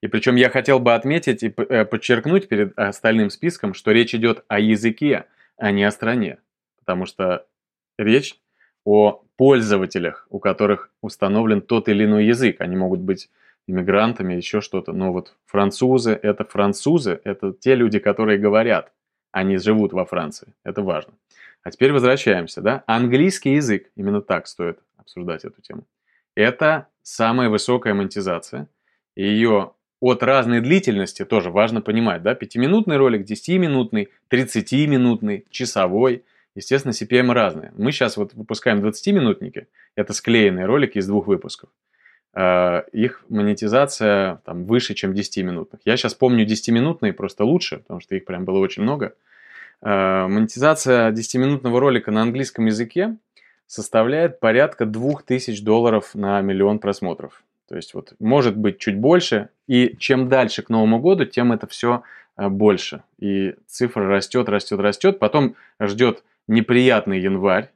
И причем я хотел бы отметить и подчеркнуть перед остальным списком, что речь идет о языке, а не о стране. Потому что речь о пользователях, у которых установлен тот или иной язык. Они могут быть иммигрантами, еще что-то. Но вот французы – это французы, это те люди, которые говорят, они живут во Франции. Это важно. А теперь возвращаемся, да? Английский язык, именно так стоит обсуждать эту тему. Это самая высокая монетизация. Ее от разной длительности тоже важно понимать, да? Пятиминутный ролик, 10-минутный, 30-минутный, часовой. Естественно, CPM разные. Мы сейчас вот выпускаем 20-минутники. Это склеенные ролики из двух выпусков. Э, их монетизация там, выше, чем 10-минутных. Я сейчас помню 10-минутные просто лучше, потому что их прям было очень много. Э, монетизация 10-минутного ролика на английском языке составляет порядка 2000 долларов на миллион просмотров. То есть вот может быть чуть больше, и чем дальше к Новому году, тем это все э, больше. И цифра растет, растет, растет. Потом ждет неприятный январь,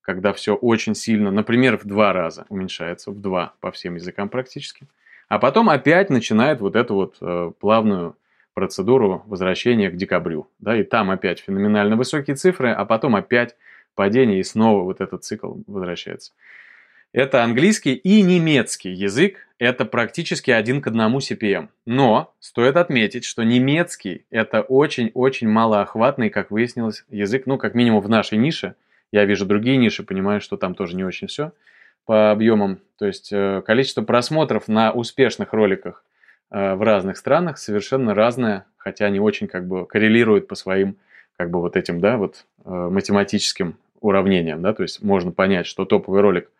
когда все очень сильно, например, в два раза уменьшается, в два по всем языкам практически. А потом опять начинает вот эту вот э, плавную процедуру возвращения к декабрю. Да, и там опять феноменально высокие цифры, а потом опять падение, и снова вот этот цикл возвращается. Это английский и немецкий язык. Это практически один к одному CPM. Но стоит отметить, что немецкий – это очень-очень малоохватный, как выяснилось, язык, ну, как минимум в нашей нише – я вижу другие ниши, понимаю, что там тоже не очень все по объемам. То есть э, количество просмотров на успешных роликах э, в разных странах совершенно разное, хотя они очень как бы коррелируют по своим как бы вот этим, да, вот э, математическим уравнениям, да, то есть можно понять, что топовый ролик,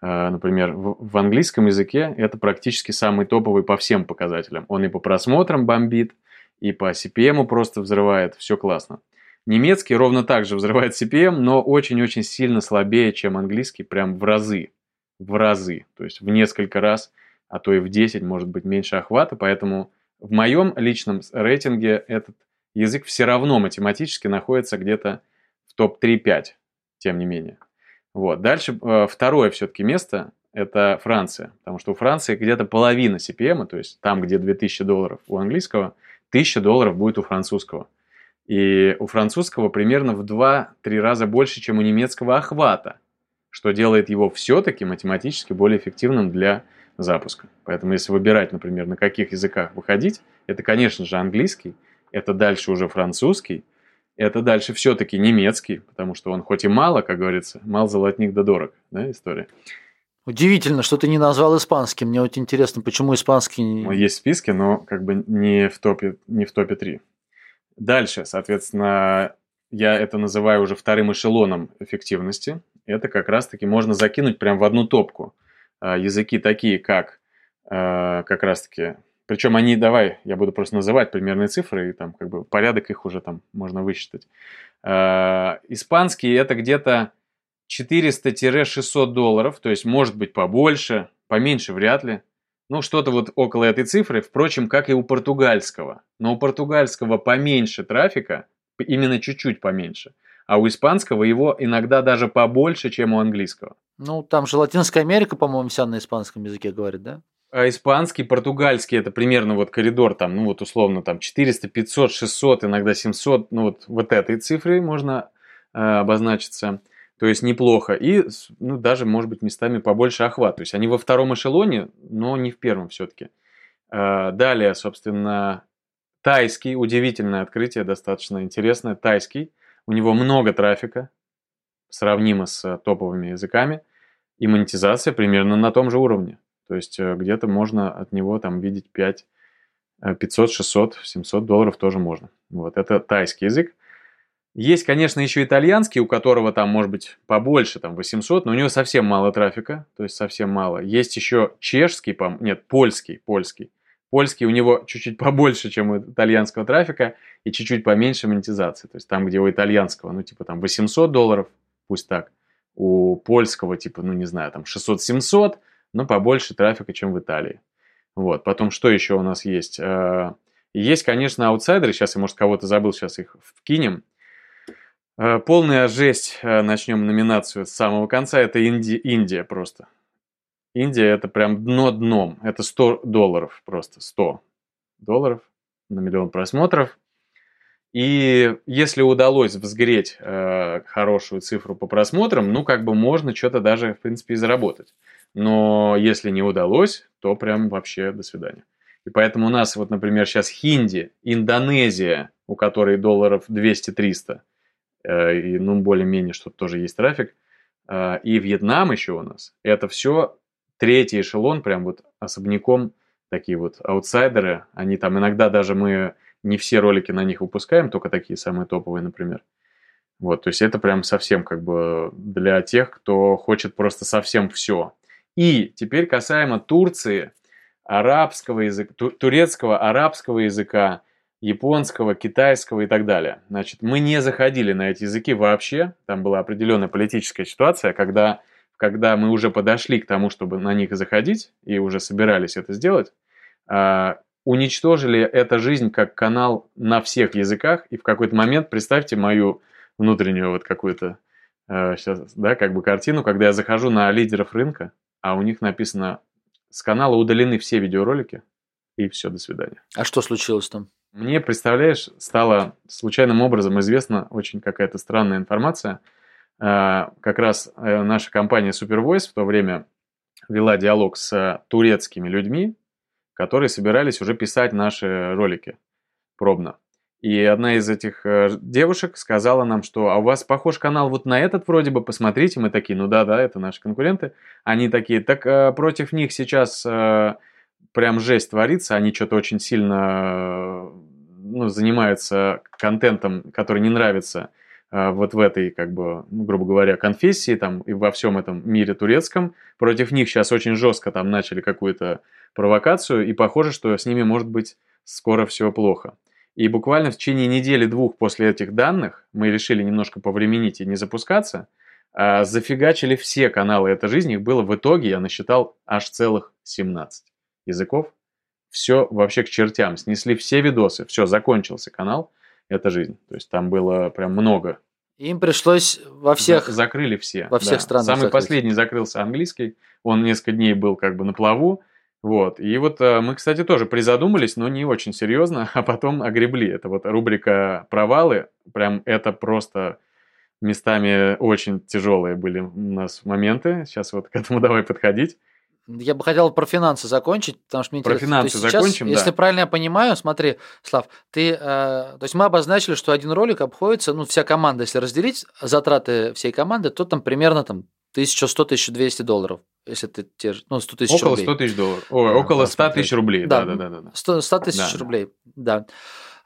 например, в английском языке это практически самый топовый по всем показателям. Он и по просмотрам бомбит, и по CPM просто взрывает, все классно. Немецкий ровно так же взрывает CPM, но очень-очень сильно слабее, чем английский, прям в разы. В разы. То есть в несколько раз, а то и в 10, может быть, меньше охвата. Поэтому в моем личном рейтинге этот язык все равно математически находится где-то в топ 3-5, тем не менее. Вот. Дальше э, второе все-таки место – это Франция. Потому что у Франции где-то половина CPM, то есть там, где 2000 долларов у английского, 1000 долларов будет у французского. И у французского примерно в 2-3 раза больше, чем у немецкого охвата, что делает его все-таки математически более эффективным для запуска. Поэтому если выбирать, например, на каких языках выходить, это, конечно же, английский, это дальше уже французский, это дальше все-таки немецкий, потому что он хоть и мало, как говорится, мал золотник да дорог, да, история. Удивительно, что ты не назвал испанский. Мне вот интересно, почему испанский... Есть в списке, но как бы не в топе, не в топе 3. Дальше, соответственно, я это называю уже вторым эшелоном эффективности. Это как раз-таки можно закинуть прямо в одну топку. А, языки такие, как а, как раз-таки... Причем они, давай, я буду просто называть примерные цифры, и там как бы порядок их уже там можно высчитать. А, испанский это где-то 400-600 долларов, то есть может быть побольше, поменьше вряд ли. Ну, что-то вот около этой цифры, впрочем, как и у португальского. Но у португальского поменьше трафика, именно чуть-чуть поменьше. А у испанского его иногда даже побольше, чем у английского. Ну, там же Латинская Америка, по-моему, вся на испанском языке говорит, да? А испанский, португальский это примерно вот коридор там, ну вот условно там 400, 500, 600, иногда 700, ну вот, вот этой цифрой можно э, обозначиться. То есть неплохо. И ну, даже, может быть, местами побольше охват. То есть они во втором эшелоне, но не в первом все-таки. А, далее, собственно, тайский. Удивительное открытие, достаточно интересное. Тайский. У него много трафика, сравнимо с топовыми языками. И монетизация примерно на том же уровне. То есть э, где-то можно от него там видеть 5, 500, 600, 700 долларов тоже можно. Вот это тайский язык. Есть, конечно, еще итальянский, у которого там может быть побольше, там 800, но у него совсем мало трафика, то есть совсем мало. Есть еще чешский, нет, польский, польский. Польский у него чуть-чуть побольше, чем у итальянского трафика, и чуть-чуть поменьше монетизации. То есть там, где у итальянского, ну, типа там 800 долларов, пусть так, у польского, типа, ну, не знаю, там 600-700, но побольше трафика, чем в Италии. Вот, потом что еще у нас есть? Э, есть, конечно, аутсайдеры, сейчас я, может, кого-то забыл, сейчас их вкинем. Э, полная жесть. Э, начнем номинацию с самого конца. Это Инди... Индия просто. Индия это прям дно дном. Это 100 долларов просто. 100 долларов на миллион просмотров. И если удалось взгреть э, хорошую цифру по просмотрам, ну, как бы можно что-то даже, в принципе, и заработать. Но если не удалось, то прям вообще до свидания. И поэтому у нас вот, например, сейчас Хинди, Индонезия, у которой долларов 200-300, э, и, ну, более-менее, что тоже есть трафик, э, и Вьетнам еще у нас. Это все третий эшелон, прям вот особняком такие вот аутсайдеры. Они там иногда даже мы не все ролики на них выпускаем, только такие самые топовые, например. Вот, то есть это прям совсем как бы для тех, кто хочет просто совсем все. И теперь касаемо Турции, арабского языка, турецкого, арабского языка, японского, китайского и так далее. Значит, мы не заходили на эти языки вообще. Там была определенная политическая ситуация, когда, когда мы уже подошли к тому, чтобы на них заходить, и уже собирались это сделать, а, уничтожили эту жизнь как канал на всех языках, и в какой-то момент, представьте мою внутреннюю вот какую-то сейчас, э, да, как бы картину, когда я захожу на лидеров рынка, а у них написано с канала удалены все видеоролики, и все, до свидания. А что случилось там? Мне, представляешь, стала случайным образом известна очень какая-то странная информация. Э, как раз э, наша компания Supervoice в то время вела диалог с турецкими людьми, которые собирались уже писать наши ролики пробно. И одна из этих э, девушек сказала нам, что а у вас похож канал вот на этот вроде бы, посмотрите. Мы такие, ну да, да, это наши конкуренты. Они такие, так э, против них сейчас э, прям жесть творится, они что-то очень сильно ну, занимаются контентом, который не нравится вот в этой, как бы, ну, грубо говоря, конфессии там и во всем этом мире турецком. Против них сейчас очень жестко там начали какую-то провокацию, и похоже, что с ними может быть скоро все плохо. И буквально в течение недели-двух после этих данных мы решили немножко повременить и не запускаться. А зафигачили все каналы этой жизни. Их было в итоге, я насчитал, аж целых 17 языков. Все вообще к чертям. Снесли все видосы. Все, закончился канал «Это жизнь». То есть там было прям много. Им пришлось во всех... Закрыли все. Во всех да. странах Самый закрыть. последний закрылся английский. Он несколько дней был как бы на плаву. Вот. И вот э, мы, кстати, тоже призадумались, но не очень серьезно, а потом огребли. Это вот рубрика «Провалы». Прям это просто местами очень тяжелые были у нас моменты. Сейчас вот к этому давай подходить. Я бы хотел про финансы закончить, потому что мне Про интересно. То финансы сейчас, закончим, Если да. правильно я понимаю, смотри, Слав, ты, э, то есть мы обозначили, что один ролик обходится, ну, вся команда, если разделить затраты всей команды, то там примерно там 1100-1200 долларов, если ты те же, ну, 100 тысяч Около рублей. 100 тысяч долларов. Ой, Да, около 100 посмотреть. тысяч рублей. Да, Да, да, да. да. 100, 100 тысяч Да, рублей, да.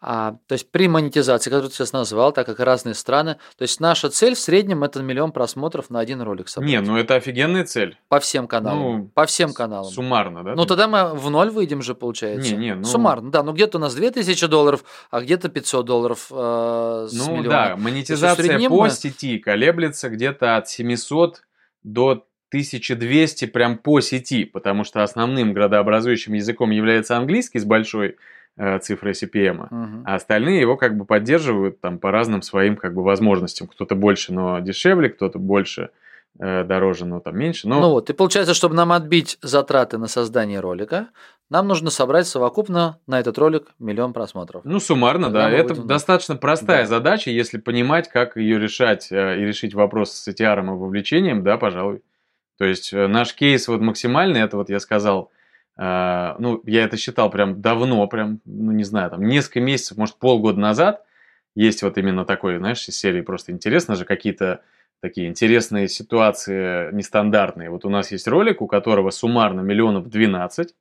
А, то есть при монетизации, которую ты сейчас назвал, так как разные страны, то есть наша цель в среднем это миллион просмотров на один ролик собрать. Не, ну это офигенная цель. По всем каналам. ну, по всем каналам. Суммарно, да? Ну, тогда мы в ноль выйдем же, получается. Не, не, ну- Суммарно, да. Ну, где-то у нас 2000 долларов, а где-то 500 долларов э, с Ну миллиона. да, монетизация по мы- сети колеблется где-то от 700 до 1200 прям по сети, потому что основным градообразующим языком является английский с большой э, цифрой CPM, Мгм. а остальные его как бы поддерживают там по разным своим как бы возможностям. Кто-то больше, но дешевле, кто-то больше, э, дороже, но там меньше. Но Ну вот, и получается, чтобы нам отбить затраты на создание ролика, нам нужно собрать совокупно на этот ролик миллион просмотров. Ну, суммарно, Тогда да. Это на- достаточно простая Да. задача, если понимать, как ее решать э, и решить вопрос с CTR и вовлечением, да, пожалуй. То есть э, наш кейс вот максимальный, это вот я сказал, э, ну, я это считал прям давно, прям, ну, не знаю, там, несколько месяцев, может, полгода назад, есть вот именно такой, знаешь, из серии просто интересно же, какие-то такие интересные ситуации нестандартные. Вот у нас есть ролик, у которого суммарно миллионов 12,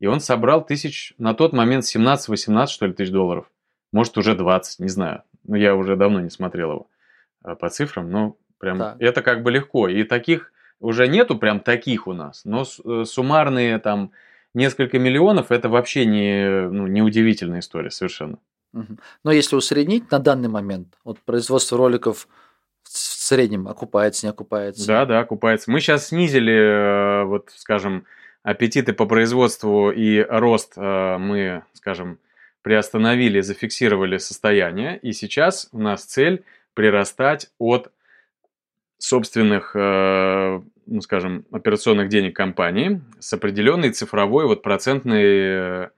и он собрал тысяч, на тот момент 17-18, что ли, тысяч долларов. Может, уже 20, не знаю. Ну, я уже давно не смотрел его э, по цифрам, но прям Так. это как бы легко. И таких уже нету прям таких у нас, но э, суммарные там несколько миллионов, это вообще не, ну, не удивительная история совершенно. Но если усреднить на данный момент, вот производство роликов в среднем окупается, не окупается. Да, да, окупается. Мы сейчас снизили, э, вот, скажем, аппетиты по производству и рост э, мы, скажем, приостановили, зафиксировали состояние, и сейчас у нас цель прирастать от собственных, э, ну, скажем, операционных денег компании с определенной цифровой вот процентной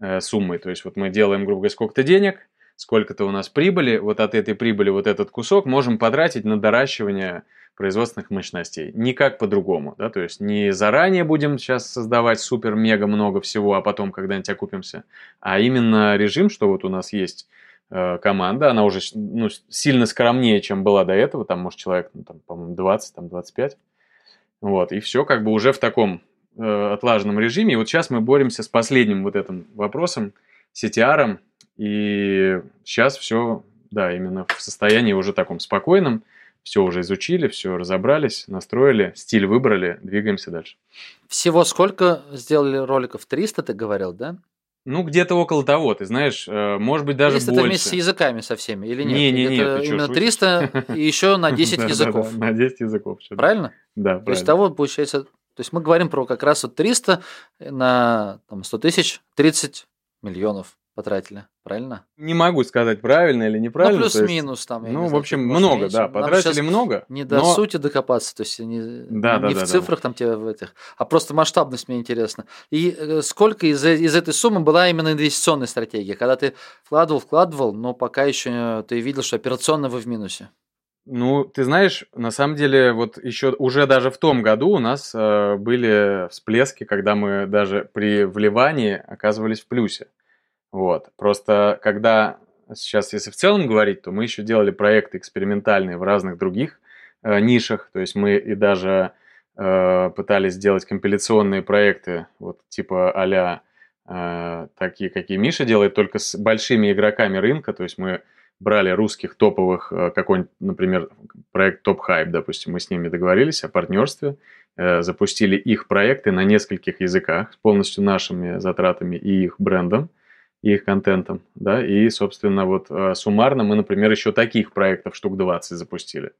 э, суммой. То есть вот мы делаем, грубо говоря, сколько-то денег, сколько-то у нас прибыли, вот от этой прибыли вот этот кусок можем потратить на доращивание производственных мощностей. Никак по-другому, да, то есть не заранее будем сейчас создавать супер-мега много всего, а потом когда-нибудь окупимся, а именно режим, что вот у нас есть команда, она уже ну, сильно скромнее, чем была до этого, там, может, человек, ну, там, по-моему, 20, там, 25, вот, и все как бы уже в таком э, отлаженном режиме, и вот сейчас мы боремся с последним вот этим вопросом, CTR, и сейчас все, да, именно в состоянии уже таком спокойном, все уже изучили, все разобрались, настроили, стиль выбрали, двигаемся дальше. Всего сколько сделали роликов? 300, ты говорил, да? Ну, где-то около того, ты знаешь, э, может быть, даже 300 больше. это вместе с языками со всеми, или нет? Не, не, не, это именно 300 и еще на 10 языков. На 10 языков. Правильно? Да. То есть того получается... То есть мы говорим про как раз вот 300 на там, 100 тысяч, 30 миллионов потратили, правильно? Не могу сказать, правильно или неправильно. Ну, плюс-минус там. Ну, в общем, много, меньше. да, потратили много. Не до но... сути докопаться, то есть не, да, не да, в да, цифрах да. там тебе в этих, а просто масштабность мне интересна. И э, сколько из, из этой суммы была именно инвестиционная стратегия, когда ты вкладывал, вкладывал, но пока еще ты видел, что операционно вы в минусе? Ну, ты знаешь, на самом деле, вот еще уже даже в том году у нас э, были всплески, когда мы даже при вливании оказывались в плюсе. Вот. Просто когда сейчас, если в целом говорить, то мы еще делали проекты экспериментальные в разных других э, нишах. То есть мы и даже э, пытались сделать компиляционные проекты, вот типа а э, такие, какие Миша делает, только с большими игроками рынка. То есть мы брали русских топовых, э, какой-нибудь, например, проект Top Hype, допустим, мы с ними договорились о партнерстве, э, запустили их проекты на нескольких языках с полностью нашими затратами и их брендом их контентом, да, и, собственно, вот э, суммарно мы, например, еще таких проектов штук 20 запустили.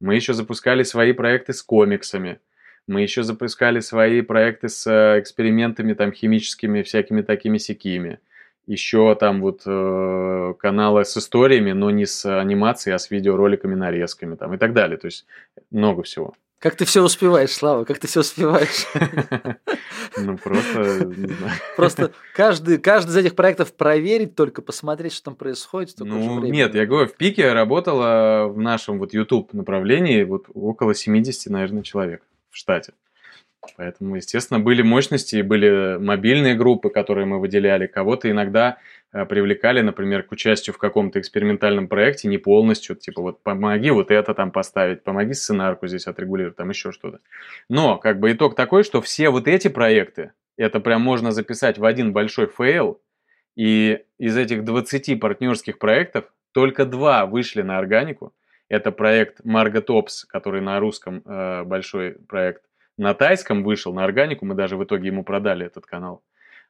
Мы еще запускали свои проекты с комиксами, мы еще запускали свои проекты с э, экспериментами там химическими, всякими такими сякими. Еще там вот э, каналы с историями, но не с анимацией, а с видеороликами, нарезками там и так далее. То есть много всего. Как ты все успеваешь, Слава? Как ты все успеваешь? Ну, просто, Просто каждый, каждый из этих проектов проверить, только посмотреть, что там происходит. Ну, нет, я говорю, в пике работало в нашем вот YouTube направлении вот около 70, наверное, человек в штате. Поэтому, естественно, были мощности, были мобильные группы, которые мы выделяли. Кого-то иногда э, привлекали, например, к участию в каком-то экспериментальном проекте не полностью, типа вот помоги вот это там поставить, помоги сценарку здесь отрегулировать, там еще что-то. Но как бы итог такой, что все вот эти проекты, это прям можно записать в один большой fail, и из этих 20 партнерских проектов только два вышли на органику. Это проект Margo Tops, который на русском э, большой проект, на тайском вышел, на органику, мы даже в итоге ему продали этот канал.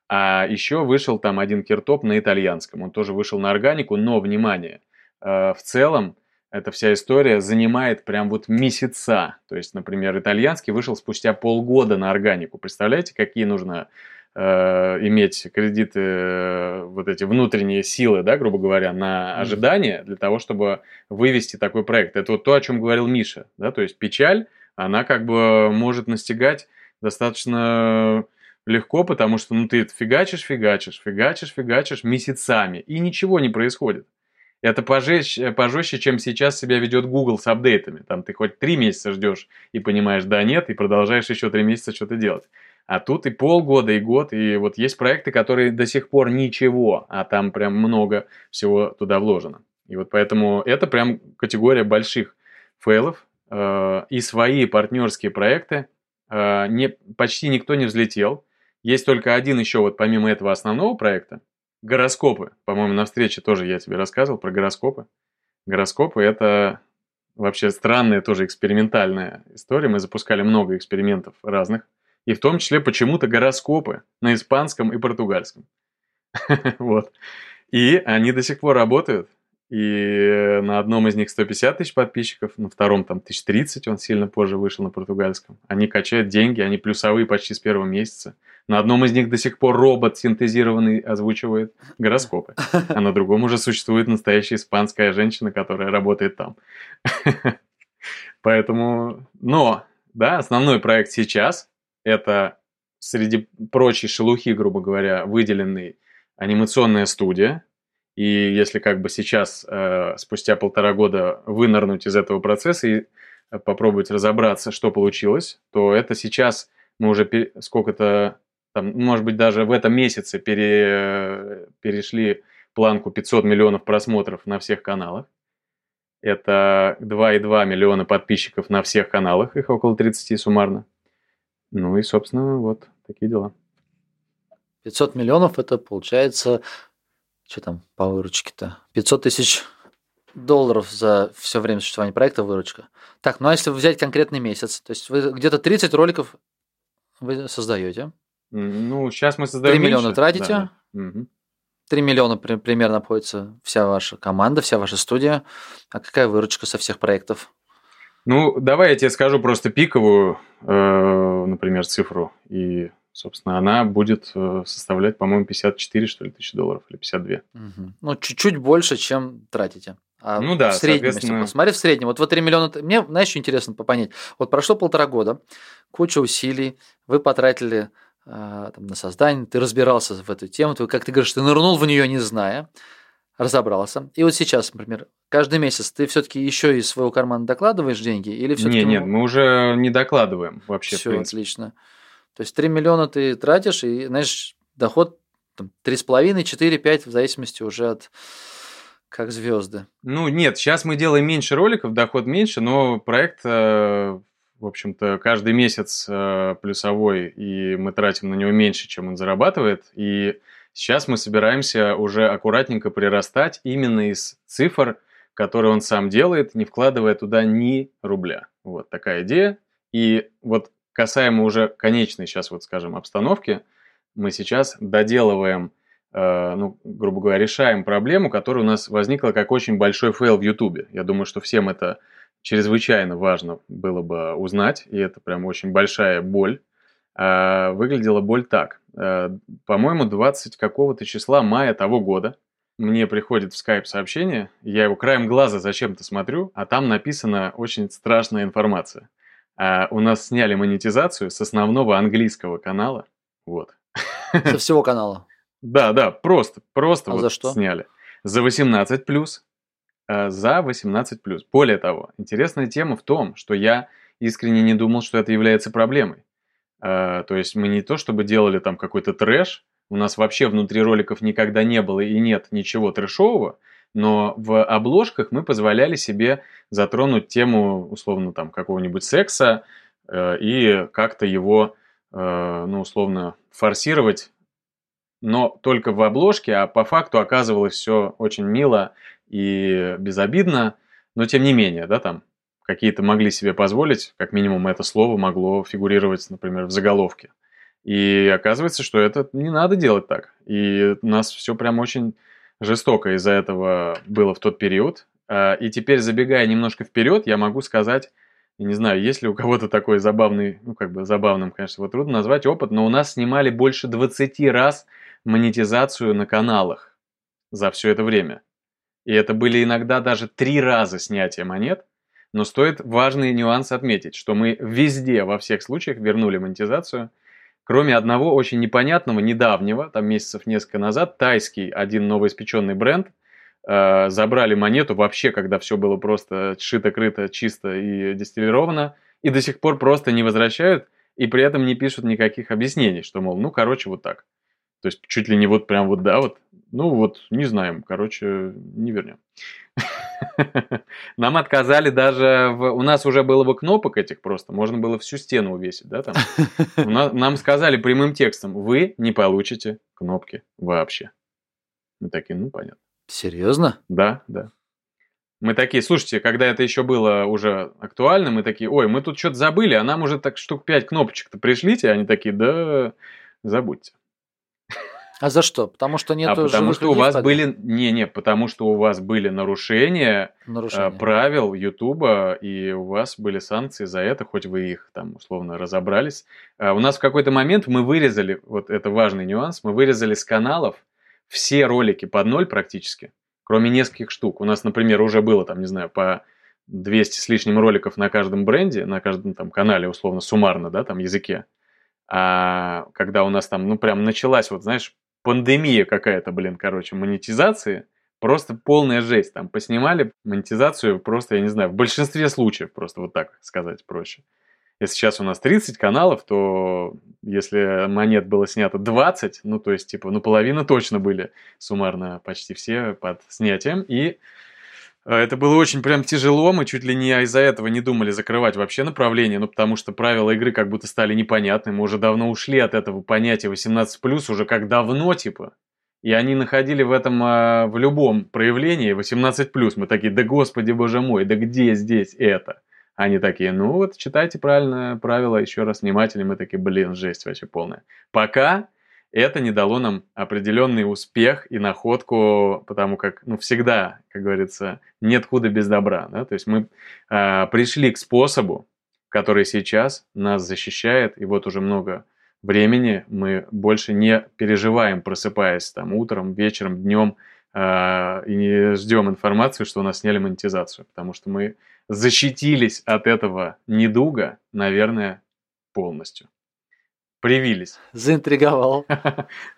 А еще вышел там один киртоп на итальянском, он тоже вышел на органику, но, внимание, э, в целом эта вся история занимает прям вот месяца. То есть, например, итальянский вышел спустя полгода на органику. Представляете, какие нужно э, иметь кредиты, э, вот эти внутренние силы, да, грубо говоря, на ожидание для того, чтобы вывести такой проект. Это вот то, о чем говорил Миша, да, то есть печаль она как бы может настигать достаточно легко, потому что ну, ты фигачишь, фигачишь, фигачишь, фигачишь месяцами, и ничего не происходит. Это пожестче, пожестче, чем сейчас себя ведет Google с апдейтами. Там ты хоть три месяца ждешь и понимаешь, да, нет, и продолжаешь еще три месяца что-то делать. А тут и полгода, и год, и вот есть проекты, которые до сих пор ничего, а там прям много всего туда вложено. И вот поэтому это прям категория больших фейлов, Э, и свои партнерские проекты э, не, почти никто не взлетел. Есть только один еще вот помимо этого основного проекта. Гороскопы. По-моему, на встрече тоже я тебе рассказывал про гороскопы. Гороскопы – это вообще странная тоже экспериментальная история. Мы запускали много экспериментов разных. И в том числе почему-то гороскопы на испанском и португальском. Вот. И они до сих пор работают. И на одном из них 150 тысяч подписчиков, на втором там 1030, он сильно позже вышел на португальском. Они качают деньги, они плюсовые почти с первого месяца. На одном из них до сих пор робот синтезированный озвучивает гороскопы. А на другом уже существует настоящая испанская женщина, которая работает там. Поэтому, но, да, основной проект сейчас это среди прочей шелухи, грубо говоря, выделенный анимационная студия, И если как бы сейчас, э, спустя полтора года, вынырнуть из этого процесса и э, попробовать разобраться, что получилось, то это сейчас мы уже сколько-то, там, может быть, даже в этом месяце пере- перешли планку 500 миллионов просмотров на всех каналах. Это 2,2 миллиона подписчиков на всех каналах, их около 30 суммарно. Ну и, собственно, вот такие дела. 500 миллионов это получается, что там по выручке-то? 500 тысяч долларов за все время существования проекта выручка. Так, ну а если взять конкретный месяц, то есть вы где-то 30 роликов вы создаете, Ну, сейчас мы создаем 3 миллиона меньше. тратите? Да. Мгм. 3 миллиона при- примерно обходится вся ваша команда, вся ваша студия. А какая выручка со всех проектов? Ну, давай я тебе скажу просто пиковую, э, например, цифру. И, собственно, она будет э, составлять, по-моему, 54, что ли, тысячи долларов или 52. Мгм. Ну, чуть-чуть больше, чем тратите. А Ну да, в среднем, если соответственно- посмотреть в среднем, вот вы 3 миллиона, мне, знаешь, что интересно по- понять. Вот прошло полтора года, куча усилий, вы потратили а, там, на создание, ты разбирался в эту тему, ты, как ты говоришь, ты нырнул в нее не зная, разобрался. И вот сейчас, например, каждый месяц ты все-таки еще из своего кармана докладываешь деньги или все-таки... Не, нет, мы уже не докладываем вообще, в Все отлично. То есть 3 миллиона ты тратишь, и, знаешь, доход там, 3,5, 4, 5, в зависимости уже от как звезды. Ну, нет, сейчас мы делаем меньше роликов, доход меньше, но проект, э, в общем-то, каждый месяц э, плюсовой, и мы тратим на него меньше, чем он зарабатывает. И сейчас мы собираемся уже аккуратненько прирастать именно из цифр, которые он сам делает, не вкладывая туда ни рубля. Вот такая идея. И вот касаемо уже конечной сейчас, вот скажем, обстановки, мы сейчас доделываем э, ну, грубо говоря, решаем проблему, которая у нас возникла как очень большой fail в Ютубе. Я думаю, что всем это чрезвычайно важно было бы узнать, и это прям очень большая боль. А, выглядела боль так. А, по-моему, 20 какого-то числа мая того года мне приходит в скайп сообщение, я его краем глаза зачем-то смотрю, а там написана очень страшная информация. А, у нас сняли монетизацию с основного английского канала. Вот. Со всего канала. Да, да, просто, просто А вот за что? сняли. За 18 плюс. э, За 18 плюс. Более того, интересная тема в том, что я искренне не думал, что это является проблемой. Э, То есть мы не то чтобы делали там какой-то трэш, у нас вообще внутри роликов никогда не было и нет ничего трэшового, но в обложках мы позволяли себе затронуть тему, условно, там, какого-нибудь секса э, и как-то его, э, ну, условно, форсировать но только в обложке, а по факту оказывалось все очень мило и безобидно, но тем не менее, да, там какие-то могли себе позволить, как минимум это слово могло фигурировать, например, в заголовке. И оказывается, что это не надо делать так. И нас все прям очень жестоко из-за этого было в тот период. А, И теперь, забегая немножко вперед, я могу сказать, я не знаю, есть ли у кого-то такой забавный, ну как бы забавным, конечно, его трудно назвать опыт, но у нас снимали больше 20 раз монетизацию на каналах за все это время. И это были иногда даже три раза снятия монет, но стоит важный нюанс отметить, что мы везде, во всех случаях вернули монетизацию, кроме одного очень непонятного, недавнего, там месяцев несколько назад, тайский один новоиспеченный бренд, э, забрали монету вообще, когда все было просто шито-крыто, чисто и дистиллировано, и до сих пор просто не возвращают, и при этом не пишут никаких объяснений, что, мол, ну, короче, вот так. То есть чуть ли не вот прям вот, да, вот, ну вот, не знаем, короче, не вернем. Нам отказали даже, в... у нас уже было бы кнопок этих просто, можно было всю стену увесить, да, там. Нам сказали прямым текстом, вы не получите кнопки вообще. Мы такие, ну, понятно. Серьезно? Да, да. Мы такие, слушайте, когда это еще было уже актуально, мы такие, ой, мы тут что-то забыли, а нам уже так штук 5 кнопочек-то пришлите, они такие, да, забудьте. А за что? Потому что нет а потому что у вас были, не-не, потому что у вас были нарушения нарушения. э, правил Ютуба, и у вас были санкции за это, хоть вы их там условно разобрались. А у нас в какой-то момент мы вырезали, вот это важный нюанс, мы вырезали с каналов все ролики под ноль практически, кроме нескольких штук. У нас, например, уже было там, не знаю, по 200 с лишним роликов на каждом бренде, на каждом там канале, условно, суммарно, да, там языке. А когда у нас там, ну, прям началась, вот, знаешь, пандемия какая-то, блин, короче, монетизации, просто полная жесть. Там поснимали монетизацию просто, я не знаю, в большинстве случаев, просто вот так сказать проще. Если сейчас у нас 30 каналов, то если монет было снято 20, ну, то есть, типа, ну, половина точно были суммарно почти все под снятием. И это было очень прям тяжело, мы чуть ли не из-за этого не думали закрывать вообще направление, ну потому что правила игры как будто стали непонятны, мы уже давно ушли от этого понятия 18+, уже как давно типа, и они находили в этом, а, в любом проявлении 18+. Мы такие, да господи боже мой, да где здесь это? Они такие, ну вот, читайте правильно правила еще раз внимательно. Мы такие, блин, жесть вообще полная. Пока это не дало нам определенный успех и находку, потому как, ну, всегда, как говорится, нет худа без добра. Да? То есть мы э, пришли к способу, который сейчас нас защищает, и вот уже много времени мы больше не переживаем, просыпаясь там утром, вечером, днем, э, и не ждем информацию, что у нас сняли монетизацию, потому что мы защитились от этого недуга, наверное, полностью. Привились. Заинтриговал.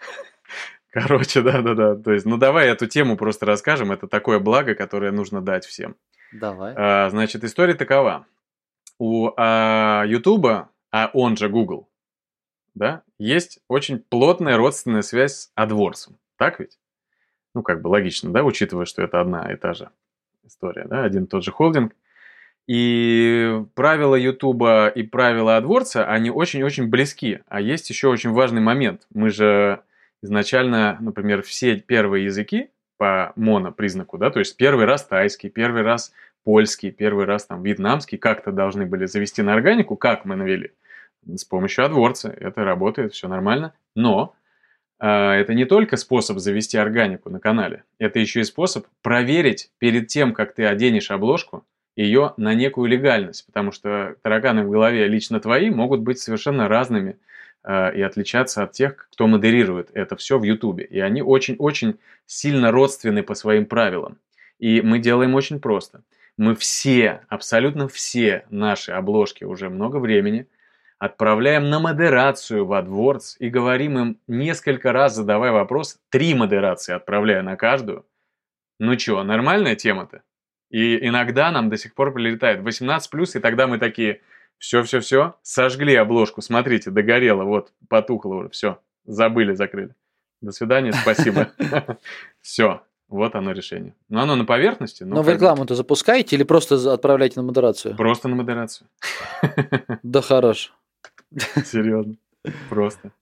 Короче, да-да-да. То есть, ну давай эту тему просто расскажем. Это такое благо, которое нужно дать всем. Давай. А, значит, история такова. У а, Ютуба, а он же Google, да, есть очень плотная родственная связь с AdWords. Так ведь? Ну, как бы логично, да, учитывая, что это одна и та же история, да, один и тот же холдинг. И правила Ютуба и правила AdWords, они очень-очень близки. А есть еще очень важный момент. Мы же изначально, например, все первые языки по монопризнаку, да, то есть первый раз тайский, первый раз польский, первый раз там вьетнамский как-то должны были завести на органику, как мы навели – с помощью AdWords. Это работает, все нормально. Но э, это не только способ завести органику на канале, это еще и способ проверить перед тем, как ты оденешь обложку, ее на некую легальность, потому что тараканы в голове лично твои могут быть совершенно разными э, и отличаться от тех, кто модерирует это все в Ютубе. И они очень-очень сильно родственны по своим правилам. И мы делаем очень просто. Мы все, абсолютно все наши обложки уже много времени отправляем на модерацию в AdWords и говорим им несколько раз, задавая вопрос, три модерации отправляя на каждую. Ну чё, нормальная тема-то? И иногда нам до сих пор прилетает 18+, и тогда мы такие, все-все-все, сожгли обложку, смотрите, догорело, вот, потухло уже, все, забыли, закрыли. До свидания, спасибо. Все, вот оно решение. Но оно на поверхности. Но, но в рекламу-то запускаете или просто отправляете на модерацию? Просто на модерацию. Да хорош. Серьезно. Просто.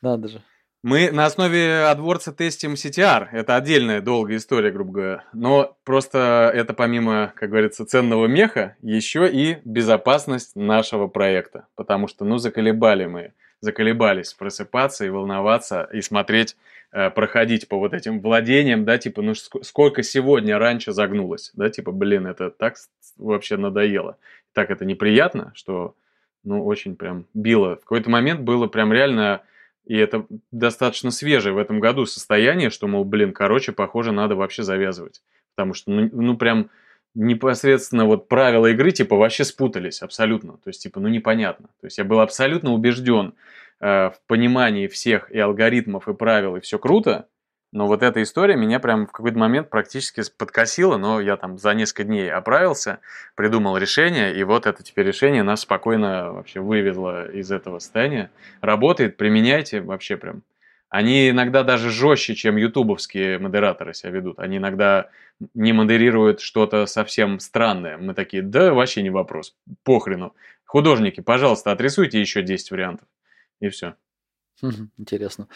Надо же. Мы на основе AdWords тестим CTR. Это отдельная долгая история, грубо говоря. Но просто это помимо, как говорится, ценного меха, еще и безопасность нашего проекта. Потому что, ну, заколебали мы, заколебались просыпаться и волноваться, и смотреть, э, проходить по вот этим владениям, да, типа, ну, сколько сегодня раньше загнулось, да, типа, блин, это так вообще надоело. Так это неприятно, что ну, очень прям било. В какой-то момент было прям реально, и это достаточно свежее в этом году состояние, что, мол, блин, короче, похоже, надо вообще завязывать. Потому что, ну, ну прям непосредственно вот правила игры, типа, вообще спутались абсолютно. То есть, типа, ну, непонятно. То есть, я был абсолютно убежден э, в понимании всех и алгоритмов, и правил, и все круто, но вот эта история меня прям в какой-то момент практически подкосила, но я там за несколько дней оправился, придумал решение, и вот это теперь решение нас спокойно вообще вывезло из этого состояния. Работает, применяйте вообще прям. Они иногда даже жестче, чем ютубовские модераторы себя ведут. Они иногда не модерируют что-то совсем странное. Мы такие, да вообще не вопрос, похрену. Художники, пожалуйста, отрисуйте еще 10 вариантов. И все. Интересно.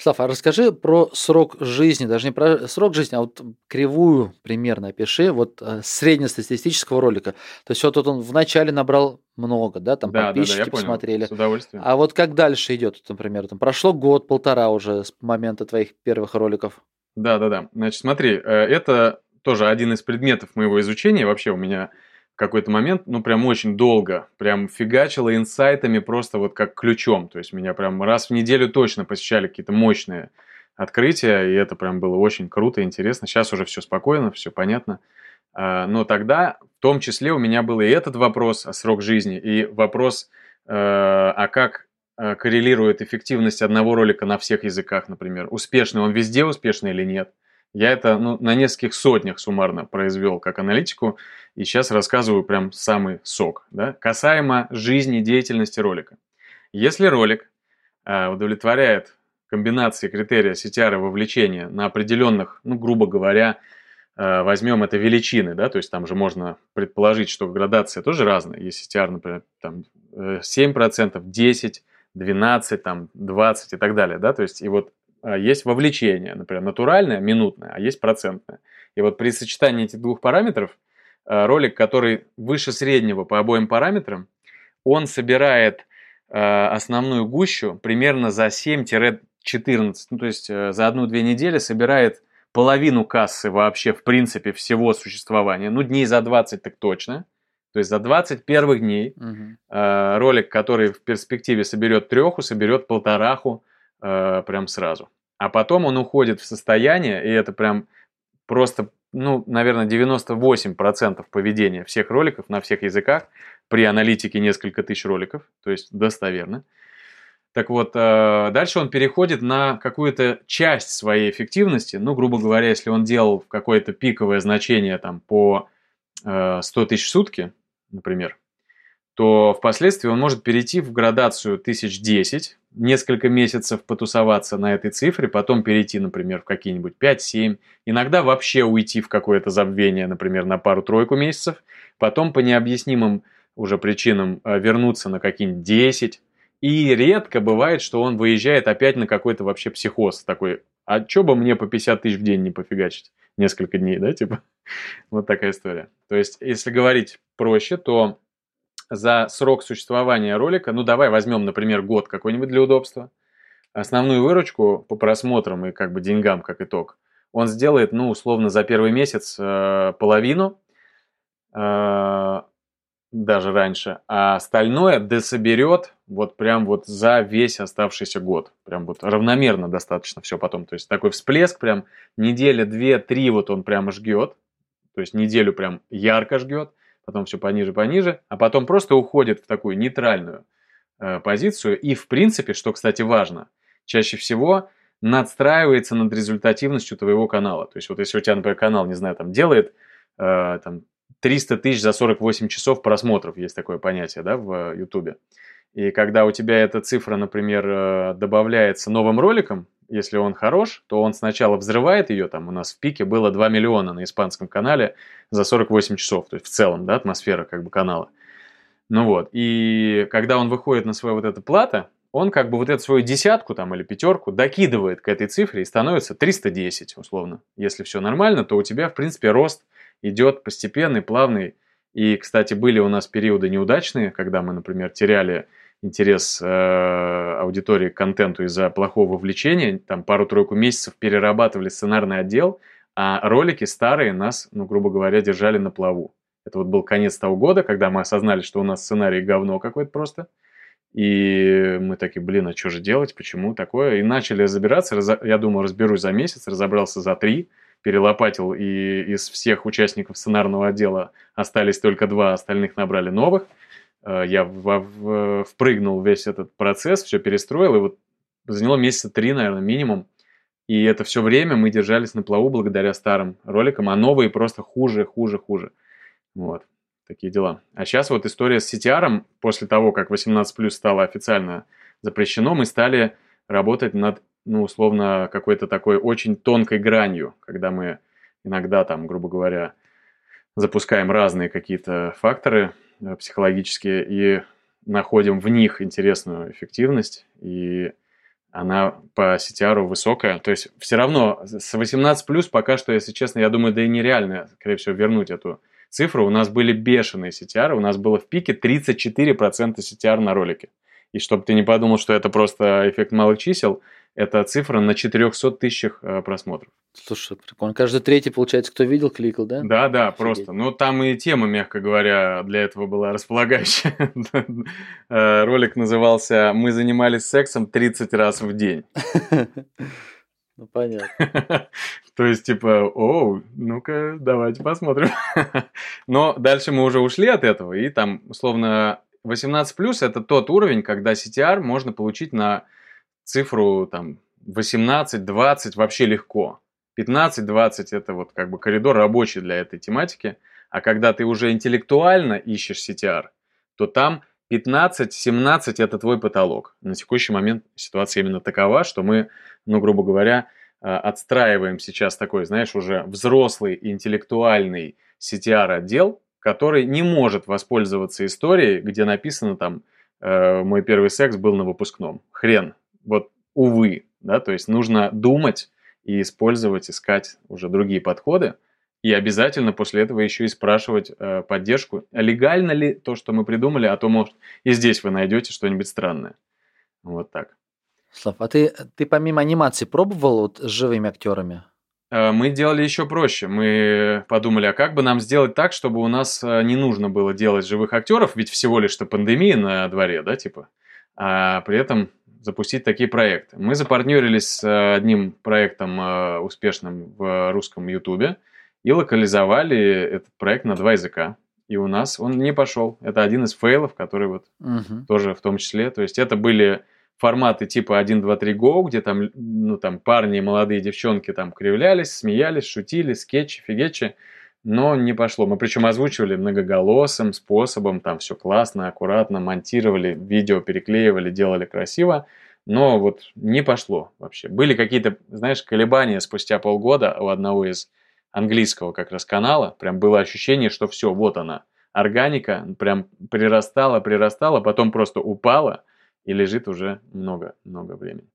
Слав, а расскажи про срок жизни, даже не про срок жизни, а вот кривую примерно опиши, вот э, среднестатистического ролика. То есть вот тут он вначале набрал много, да, там да, подписчики да, да, посмотрели. Понял, с удовольствием. А вот как дальше идет, например, там прошло год, полтора уже с момента твоих первых роликов. Да, да, да. Значит, смотри, э, это тоже один из предметов моего изучения. Вообще у меня какой-то момент, ну, прям очень долго, прям фигачило инсайтами просто вот как ключом. То есть меня прям раз в неделю точно посещали какие-то мощные открытия, и это прям было очень круто, интересно. Сейчас уже все спокойно, все понятно. А, но тогда в том числе у меня был и этот вопрос о срок жизни, и вопрос, э, а как э, коррелирует эффективность одного ролика на всех языках, например. Успешный он везде успешный или нет? Я это ну, на нескольких сотнях суммарно произвел как аналитику, и сейчас рассказываю прям самый сок. Да? Касаемо жизни, деятельности ролика. Если ролик э, удовлетворяет комбинации критерия CTR и вовлечения на определенных, ну, грубо говоря, э, возьмем это величины, да, то есть там же можно предположить, что градация тоже разная. Есть CTR, например, там 7%, 10%, 12, там, 20 и так далее, да, то есть и вот а, есть вовлечение, например, натуральное, минутное, а есть процентное. И вот при сочетании этих двух параметров а, ролик, который выше среднего по обоим параметрам, он собирает а, основную гущу примерно за 7-14, ну то есть э, за одну-две недели собирает половину кассы вообще в принципе всего существования, ну дней за 20 так точно, то есть за 20 первых дней угу. ролик, который в перспективе соберет треху, соберет полтораху э, прям сразу. А потом он уходит в состояние, и это прям просто, ну, наверное, 98% поведения всех роликов на всех языках при аналитике несколько тысяч роликов, то есть достоверно. Так вот, э, дальше он переходит на какую-то часть своей эффективности. Ну, грубо говоря, если он делал какое-то пиковое значение там по 100 э, тысяч в сутки, например, то впоследствии он может перейти в градацию 1010, несколько месяцев потусоваться на этой цифре, потом перейти, например, в какие-нибудь 5-7, иногда вообще уйти в какое-то забвение, например, на пару-тройку месяцев, потом по необъяснимым уже причинам э, вернуться на какие-нибудь 10, и редко бывает, что он выезжает опять на какой-то вообще психоз такой, а чё бы мне по 50 тысяч в день не пофигачить? Несколько дней, да, типа? Вот такая история. То есть, если говорить проще, то за срок существования ролика, ну давай возьмем, например, год какой-нибудь для удобства, основную выручку по просмотрам и как бы деньгам как итог, он сделает, ну, условно, за первый месяц э, половину, э, даже раньше, а остальное дособерет вот прям вот за весь оставшийся год. Прям вот равномерно достаточно все потом. То есть такой всплеск прям неделя, две, три вот он прямо жгет. То есть неделю прям ярко жгет потом все пониже, пониже, а потом просто уходит в такую нейтральную э, позицию. И, в принципе, что, кстати, важно, чаще всего надстраивается над результативностью твоего канала. То есть, вот если у тебя, например, канал, не знаю, там делает э, там, 300 тысяч за 48 часов просмотров, есть такое понятие, да, в YouTube. И когда у тебя эта цифра, например, э, добавляется новым роликом, если он хорош, то он сначала взрывает ее, там у нас в пике было 2 миллиона на испанском канале за 48 часов, то есть в целом, да, атмосфера как бы канала. Ну вот, и когда он выходит на свою вот эту плата, он как бы вот эту свою десятку там или пятерку докидывает к этой цифре и становится 310 условно. Если все нормально, то у тебя в принципе рост идет постепенный, плавный. И, кстати, были у нас периоды неудачные, когда мы, например, теряли интерес э, аудитории к контенту из-за плохого вовлечения, там пару-тройку месяцев перерабатывали сценарный отдел, а ролики старые нас, ну, грубо говоря, держали на плаву. Это вот был конец того года, когда мы осознали, что у нас сценарий говно какое-то просто. И мы такие, блин, а что же делать, почему такое? И начали забираться, я думаю, разберусь за месяц, разобрался за три, перелопатил, и из всех участников сценарного отдела остались только два, остальных набрали новых – я в, в, впрыгнул весь этот процесс, все перестроил, и вот заняло месяца три, наверное, минимум. И это все время мы держались на плаву благодаря старым роликам, а новые просто хуже, хуже, хуже. Вот, такие дела. А сейчас вот история с CTR, после того, как 18+, стало официально запрещено, мы стали работать над, ну, условно, какой-то такой очень тонкой гранью, когда мы иногда там, грубо говоря, запускаем разные какие-то факторы, Э, психологические и находим в них интересную эффективность, и она по CTR высокая. То есть все равно с 18 плюс пока что, если честно, я думаю, да и нереально, скорее всего, вернуть эту цифру. У нас были бешеные CTR, у нас было в пике 34% CTR на ролике. И чтобы ты не подумал, что это просто эффект малых чисел, это цифра на 400 тысячах э, просмотров. Слушай, прикольно. Каждый третий, получается, кто видел, кликал, да? Да, да, Офигеть. просто. Ну, там и тема, мягко говоря, для этого была располагающая. Э, ролик назывался «Мы занимались сексом 30 раз в день». Ну, понятно. То есть, типа, оу, ну-ка, давайте посмотрим. Но дальше мы уже ушли от этого, и там, условно, 18+, это тот уровень, когда CTR можно получить на цифру там 18-20 вообще легко. 15-20 это вот как бы коридор рабочий для этой тематики. А когда ты уже интеллектуально ищешь CTR, то там 15-17 это твой потолок. На текущий момент ситуация именно такова, что мы, ну, грубо говоря, э, отстраиваем сейчас такой, знаешь, уже взрослый интеллектуальный CTR-отдел, который не может воспользоваться историей, где написано там э, «Мой первый секс был на выпускном». Хрен. Вот, увы. Да? То есть нужно думать и использовать, искать уже другие подходы. И обязательно после этого еще и спрашивать э, поддержку, легально ли то, что мы придумали, а то, может, и здесь вы найдете что-нибудь странное. Вот так. Слав, а ты, ты помимо анимации пробовал вот с живыми актерами? Э, мы делали еще проще. Мы подумали, а как бы нам сделать так, чтобы у нас э, не нужно было делать живых актеров, ведь всего лишь-то пандемия на дворе, да, типа, а при этом запустить такие проекты. Мы запартнерились с э, одним проектом успешным в русском ютубе и локализовали этот проект на два языка. И у нас он не пошел. Это один из фейлов, который вот угу. тоже в том числе. То есть это были форматы типа 1, 2, 3, go, где там, ну, там парни молодые девчонки там кривлялись, смеялись, шутили, скетчи, фигечи, но не пошло. Мы причем озвучивали многоголосым способом, там все классно, аккуратно, монтировали, видео переклеивали, делали красиво, но вот не пошло вообще. Были какие-то, знаешь, колебания спустя полгода у одного из английского как раз канала, прям было ощущение, что все, вот она, органика прям прирастала, прирастала, потом просто упала, и лежит уже много-много времени.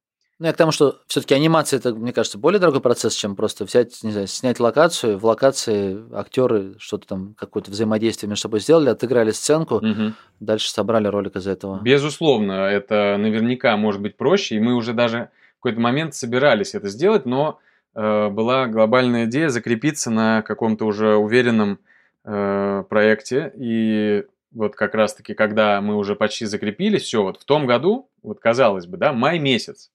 Ну, я к тому, что все-таки анимация это, мне кажется, более дорогой процесс, чем просто взять, не знаю, снять локацию, в локации актеры что-то там, какое-то взаимодействие между собой сделали, отыграли сценку, угу. дальше собрали ролик из этого. Безусловно, это наверняка может быть проще, и мы уже даже в какой-то момент собирались это сделать, но э, была глобальная идея закрепиться на каком-то уже уверенном э, проекте, и вот как раз-таки, когда мы уже почти закрепились, все, вот в том году, вот казалось бы, да, май месяц,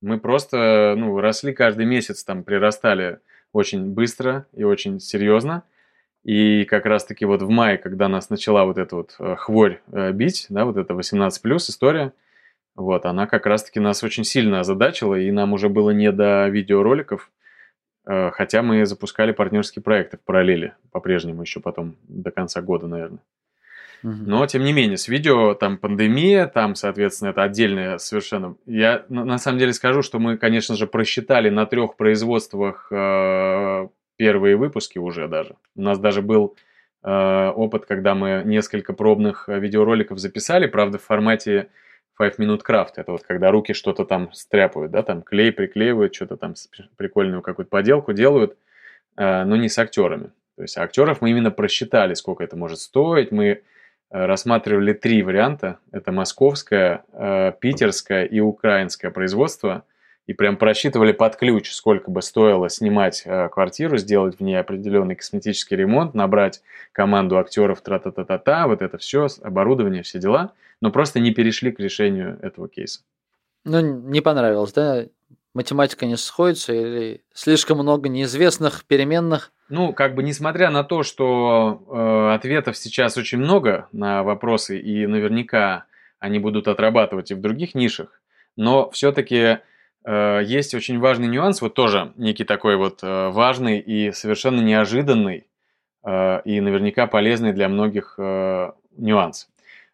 мы просто, ну, росли каждый месяц, там, прирастали очень быстро и очень серьезно. И как раз-таки вот в мае, когда нас начала вот эта вот э, хворь э, бить, да, вот эта 18 плюс история, вот, она как раз-таки нас очень сильно озадачила, и нам уже было не до видеороликов, э, хотя мы запускали партнерские проекты в параллели по-прежнему еще потом до конца года, наверное. Но, тем не менее, с видео там пандемия, там, соответственно, это отдельное совершенно... Я на самом деле скажу, что мы, конечно же, просчитали на трех производствах э, первые выпуски уже даже. У нас даже был э, опыт, когда мы несколько пробных видеороликов записали, правда, в формате 5 минут крафт. Это вот когда руки что-то там стряпают, да, там клей приклеивают, что-то там прикольную какую-то поделку делают, э, но не с актерами. То есть актеров мы именно просчитали, сколько это может стоить. Мы Э, рассматривали три варианта. Это московское, э, питерское и украинское производство. И прям просчитывали под ключ, сколько бы стоило снимать э, квартиру, сделать в ней определенный косметический ремонт, набрать команду актеров тра-та-та-та-та, вот это все, оборудование, все дела. Но просто не перешли к решению этого кейса. Ну, не понравилось, да? Математика не сходится или слишком много неизвестных переменных? Ну, как бы несмотря на то, что э, ответов сейчас очень много на вопросы, и наверняка они будут отрабатывать и в других нишах, но все-таки э, есть очень важный нюанс, вот тоже некий такой вот э, важный и совершенно неожиданный, э, и наверняка полезный для многих э, нюанс.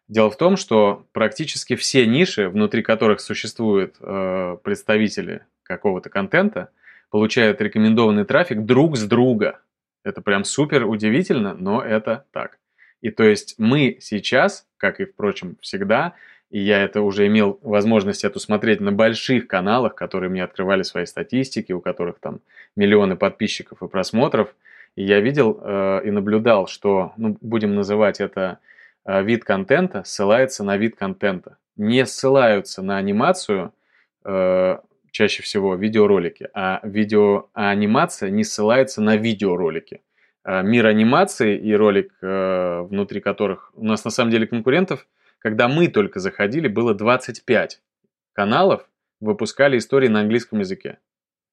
Дело в том, что практически все ниши, внутри которых существуют э, представители какого-то контента, получают рекомендованный трафик друг с друга. Это прям супер удивительно, но это так. И то есть мы сейчас, как и, впрочем, всегда, и я это уже имел возможность эту смотреть на больших каналах, которые мне открывали свои статистики, у которых там миллионы подписчиков и просмотров, и я видел э, и наблюдал, что, ну, будем называть это вид контента, ссылается на вид контента. Не ссылаются на анимацию, э, чаще всего видеоролики, а видео, а анимация не ссылается на видеоролики. А мир анимации и ролик, э, внутри которых у нас на самом деле конкурентов, когда мы только заходили, было 25 каналов, выпускали истории на английском языке.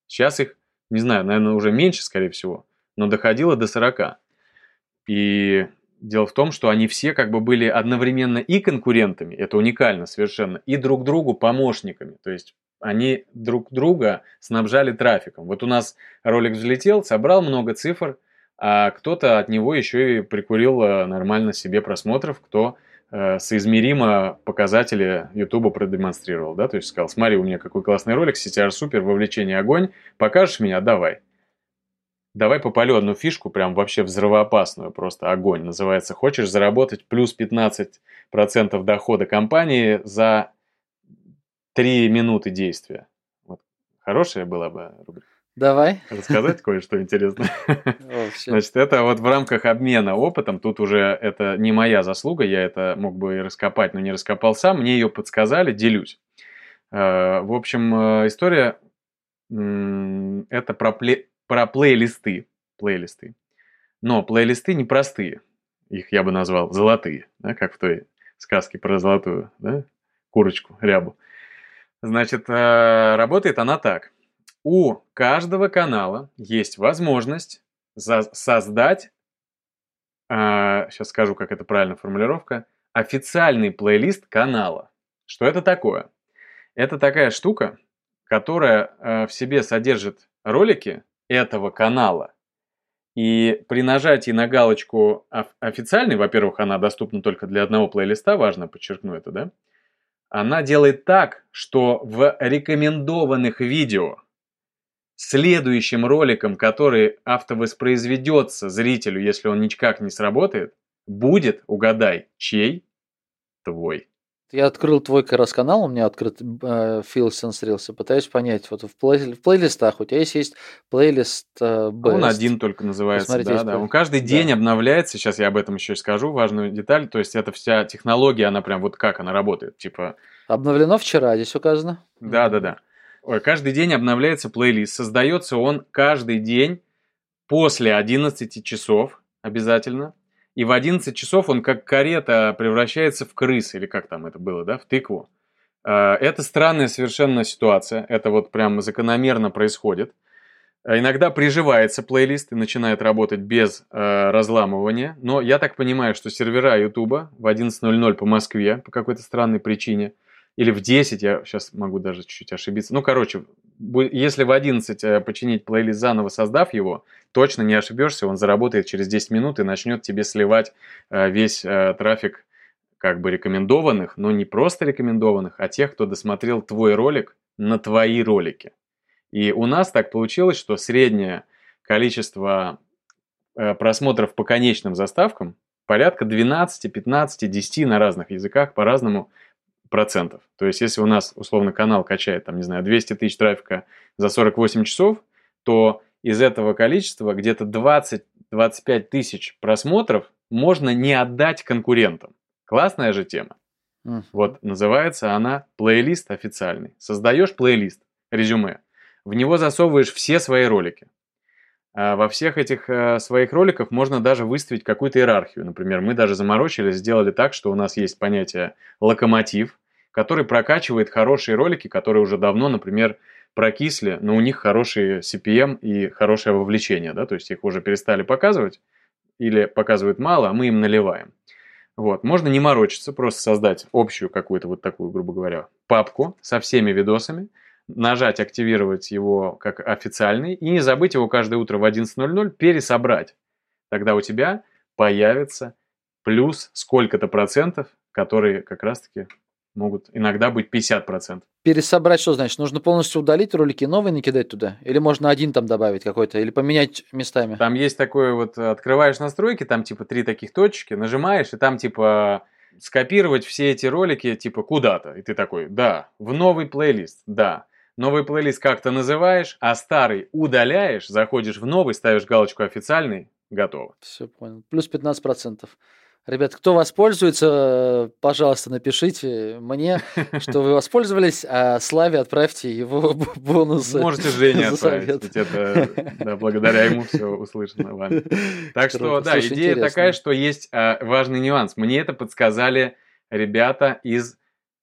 Сейчас их, не знаю, наверное, уже меньше, скорее всего, но доходило до 40. И дело в том, что они все как бы были одновременно и конкурентами, это уникально совершенно, и друг другу помощниками. То есть они друг друга снабжали трафиком. Вот у нас ролик взлетел, собрал много цифр, а кто-то от него еще и прикурил э, нормально себе просмотров, кто э, соизмеримо показатели YouTube продемонстрировал, да, то есть сказал, смотри, у меня какой классный ролик, CTR супер, вовлечение огонь, покажешь меня, давай. Давай попалю одну фишку, прям вообще взрывоопасную, просто огонь. Называется «Хочешь заработать плюс 15% дохода компании за 3 минуты действия?» вот. Хорошая была бы рубрика. Давай. Рассказать кое-что интересное. Значит, это вот в рамках обмена опытом, тут уже это не моя заслуга, я это мог бы и раскопать, но не раскопал сам, мне ее подсказали, делюсь. Э, в общем, э, история это про про плейлисты. Плейлисты. Но плейлисты непростые. Их я бы назвал золотые, да, как в той сказке про золотую да, курочку, рябу. Значит, э, работает она так. У каждого канала есть возможность создать, сейчас э, скажу, как это правильно формулировка, официальный плейлист канала. Что это такое? Это такая штука, которая э, в себе содержит ролики, этого канала. И при нажатии на галочку официальный, во-первых, она доступна только для одного плейлиста, важно подчеркну это, да? Она делает так, что в рекомендованных видео следующим роликом, который автовоспроизведется зрителю, если он никак не сработает, будет, угадай, чей? Твой. Я открыл твой как раз канал, у меня открыт э, Сенсрился, пытаюсь понять, вот в, плей, в плейлистах у тебя есть, есть плейлист э, Best. Он один только называется, Посмотрите, да, да. Он каждый день да. обновляется, сейчас я об этом еще скажу, важную деталь, то есть это вся технология, она прям вот как она работает, типа... Обновлено вчера, здесь указано. Да, да, да. Ой, каждый день обновляется плейлист, создается он каждый день после 11 часов обязательно, и в 11 часов он как карета превращается в крыс, или как там это было, да, в тыкву. А, это странная совершенно ситуация, это вот прям закономерно происходит. А иногда приживается плейлист и начинает работать без э, разламывания, но я так понимаю, что сервера YouTube в 11.00 по Москве по какой-то странной причине – или в 10, я сейчас могу даже чуть-чуть ошибиться. Ну, короче, если в 11 э, починить плейлист заново, создав его, точно не ошибешься, он заработает через 10 минут и начнет тебе сливать э, весь э, трафик как бы рекомендованных, но не просто рекомендованных, а тех, кто досмотрел твой ролик на твои ролики. И у нас так получилось, что среднее количество просмотров по конечным заставкам порядка 12, 15, 10 на разных языках по-разному процентов. То есть, если у нас, условно, канал качает, там, не знаю, 200 тысяч трафика за 48 часов, то из этого количества где-то 20-25 тысяч просмотров можно не отдать конкурентам. Классная же тема. Uh-huh. Вот, называется она плейлист официальный. Создаешь плейлист, резюме. В него засовываешь все свои ролики. А во всех этих э, своих роликах можно даже выставить какую-то иерархию. Например, мы даже заморочились, сделали так, что у нас есть понятие локомотив, который прокачивает хорошие ролики, которые уже давно, например, прокисли, но у них хороший CPM и хорошее вовлечение, да, то есть их уже перестали показывать или показывают мало, а мы им наливаем. Вот, можно не морочиться, просто создать общую какую-то вот такую, грубо говоря, папку со всеми видосами – нажать активировать его как официальный и не забыть его каждое утро в 11.00 пересобрать. Тогда у тебя появится плюс сколько-то процентов, которые как раз-таки могут иногда быть 50%. Пересобрать что значит? Нужно полностью удалить ролики, новые накидать туда? Или можно один там добавить какой-то? Или поменять местами? Там есть такое вот, открываешь настройки, там типа три таких точки, нажимаешь, и там типа скопировать все эти ролики типа куда-то. И ты такой, да, в новый плейлист, да. Новый плейлист как-то называешь, а старый удаляешь, заходишь в новый, ставишь галочку официальный, готово. Все понял. Плюс 15%. Ребят, кто воспользуется, пожалуйста, напишите мне, что вы воспользовались, а Славе отправьте его бонусы. Можете Жене отправить, ведь это да, благодаря ему все услышано вами. Так что, да, идея такая, что есть а, важный нюанс. Мне это подсказали ребята из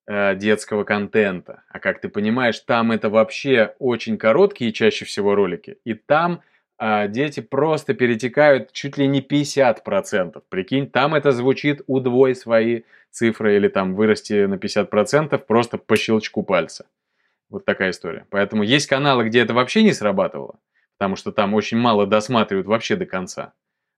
Э, детского контента. А как ты понимаешь, там это вообще очень короткие чаще всего ролики. И там а, дети просто перетекают чуть ли не 50%. Прикинь, там это звучит удвой свои цифры или там вырасти на 50% просто по щелчку пальца. Вот такая история. Поэтому есть каналы, где это вообще не срабатывало, потому что там очень мало досматривают вообще до конца.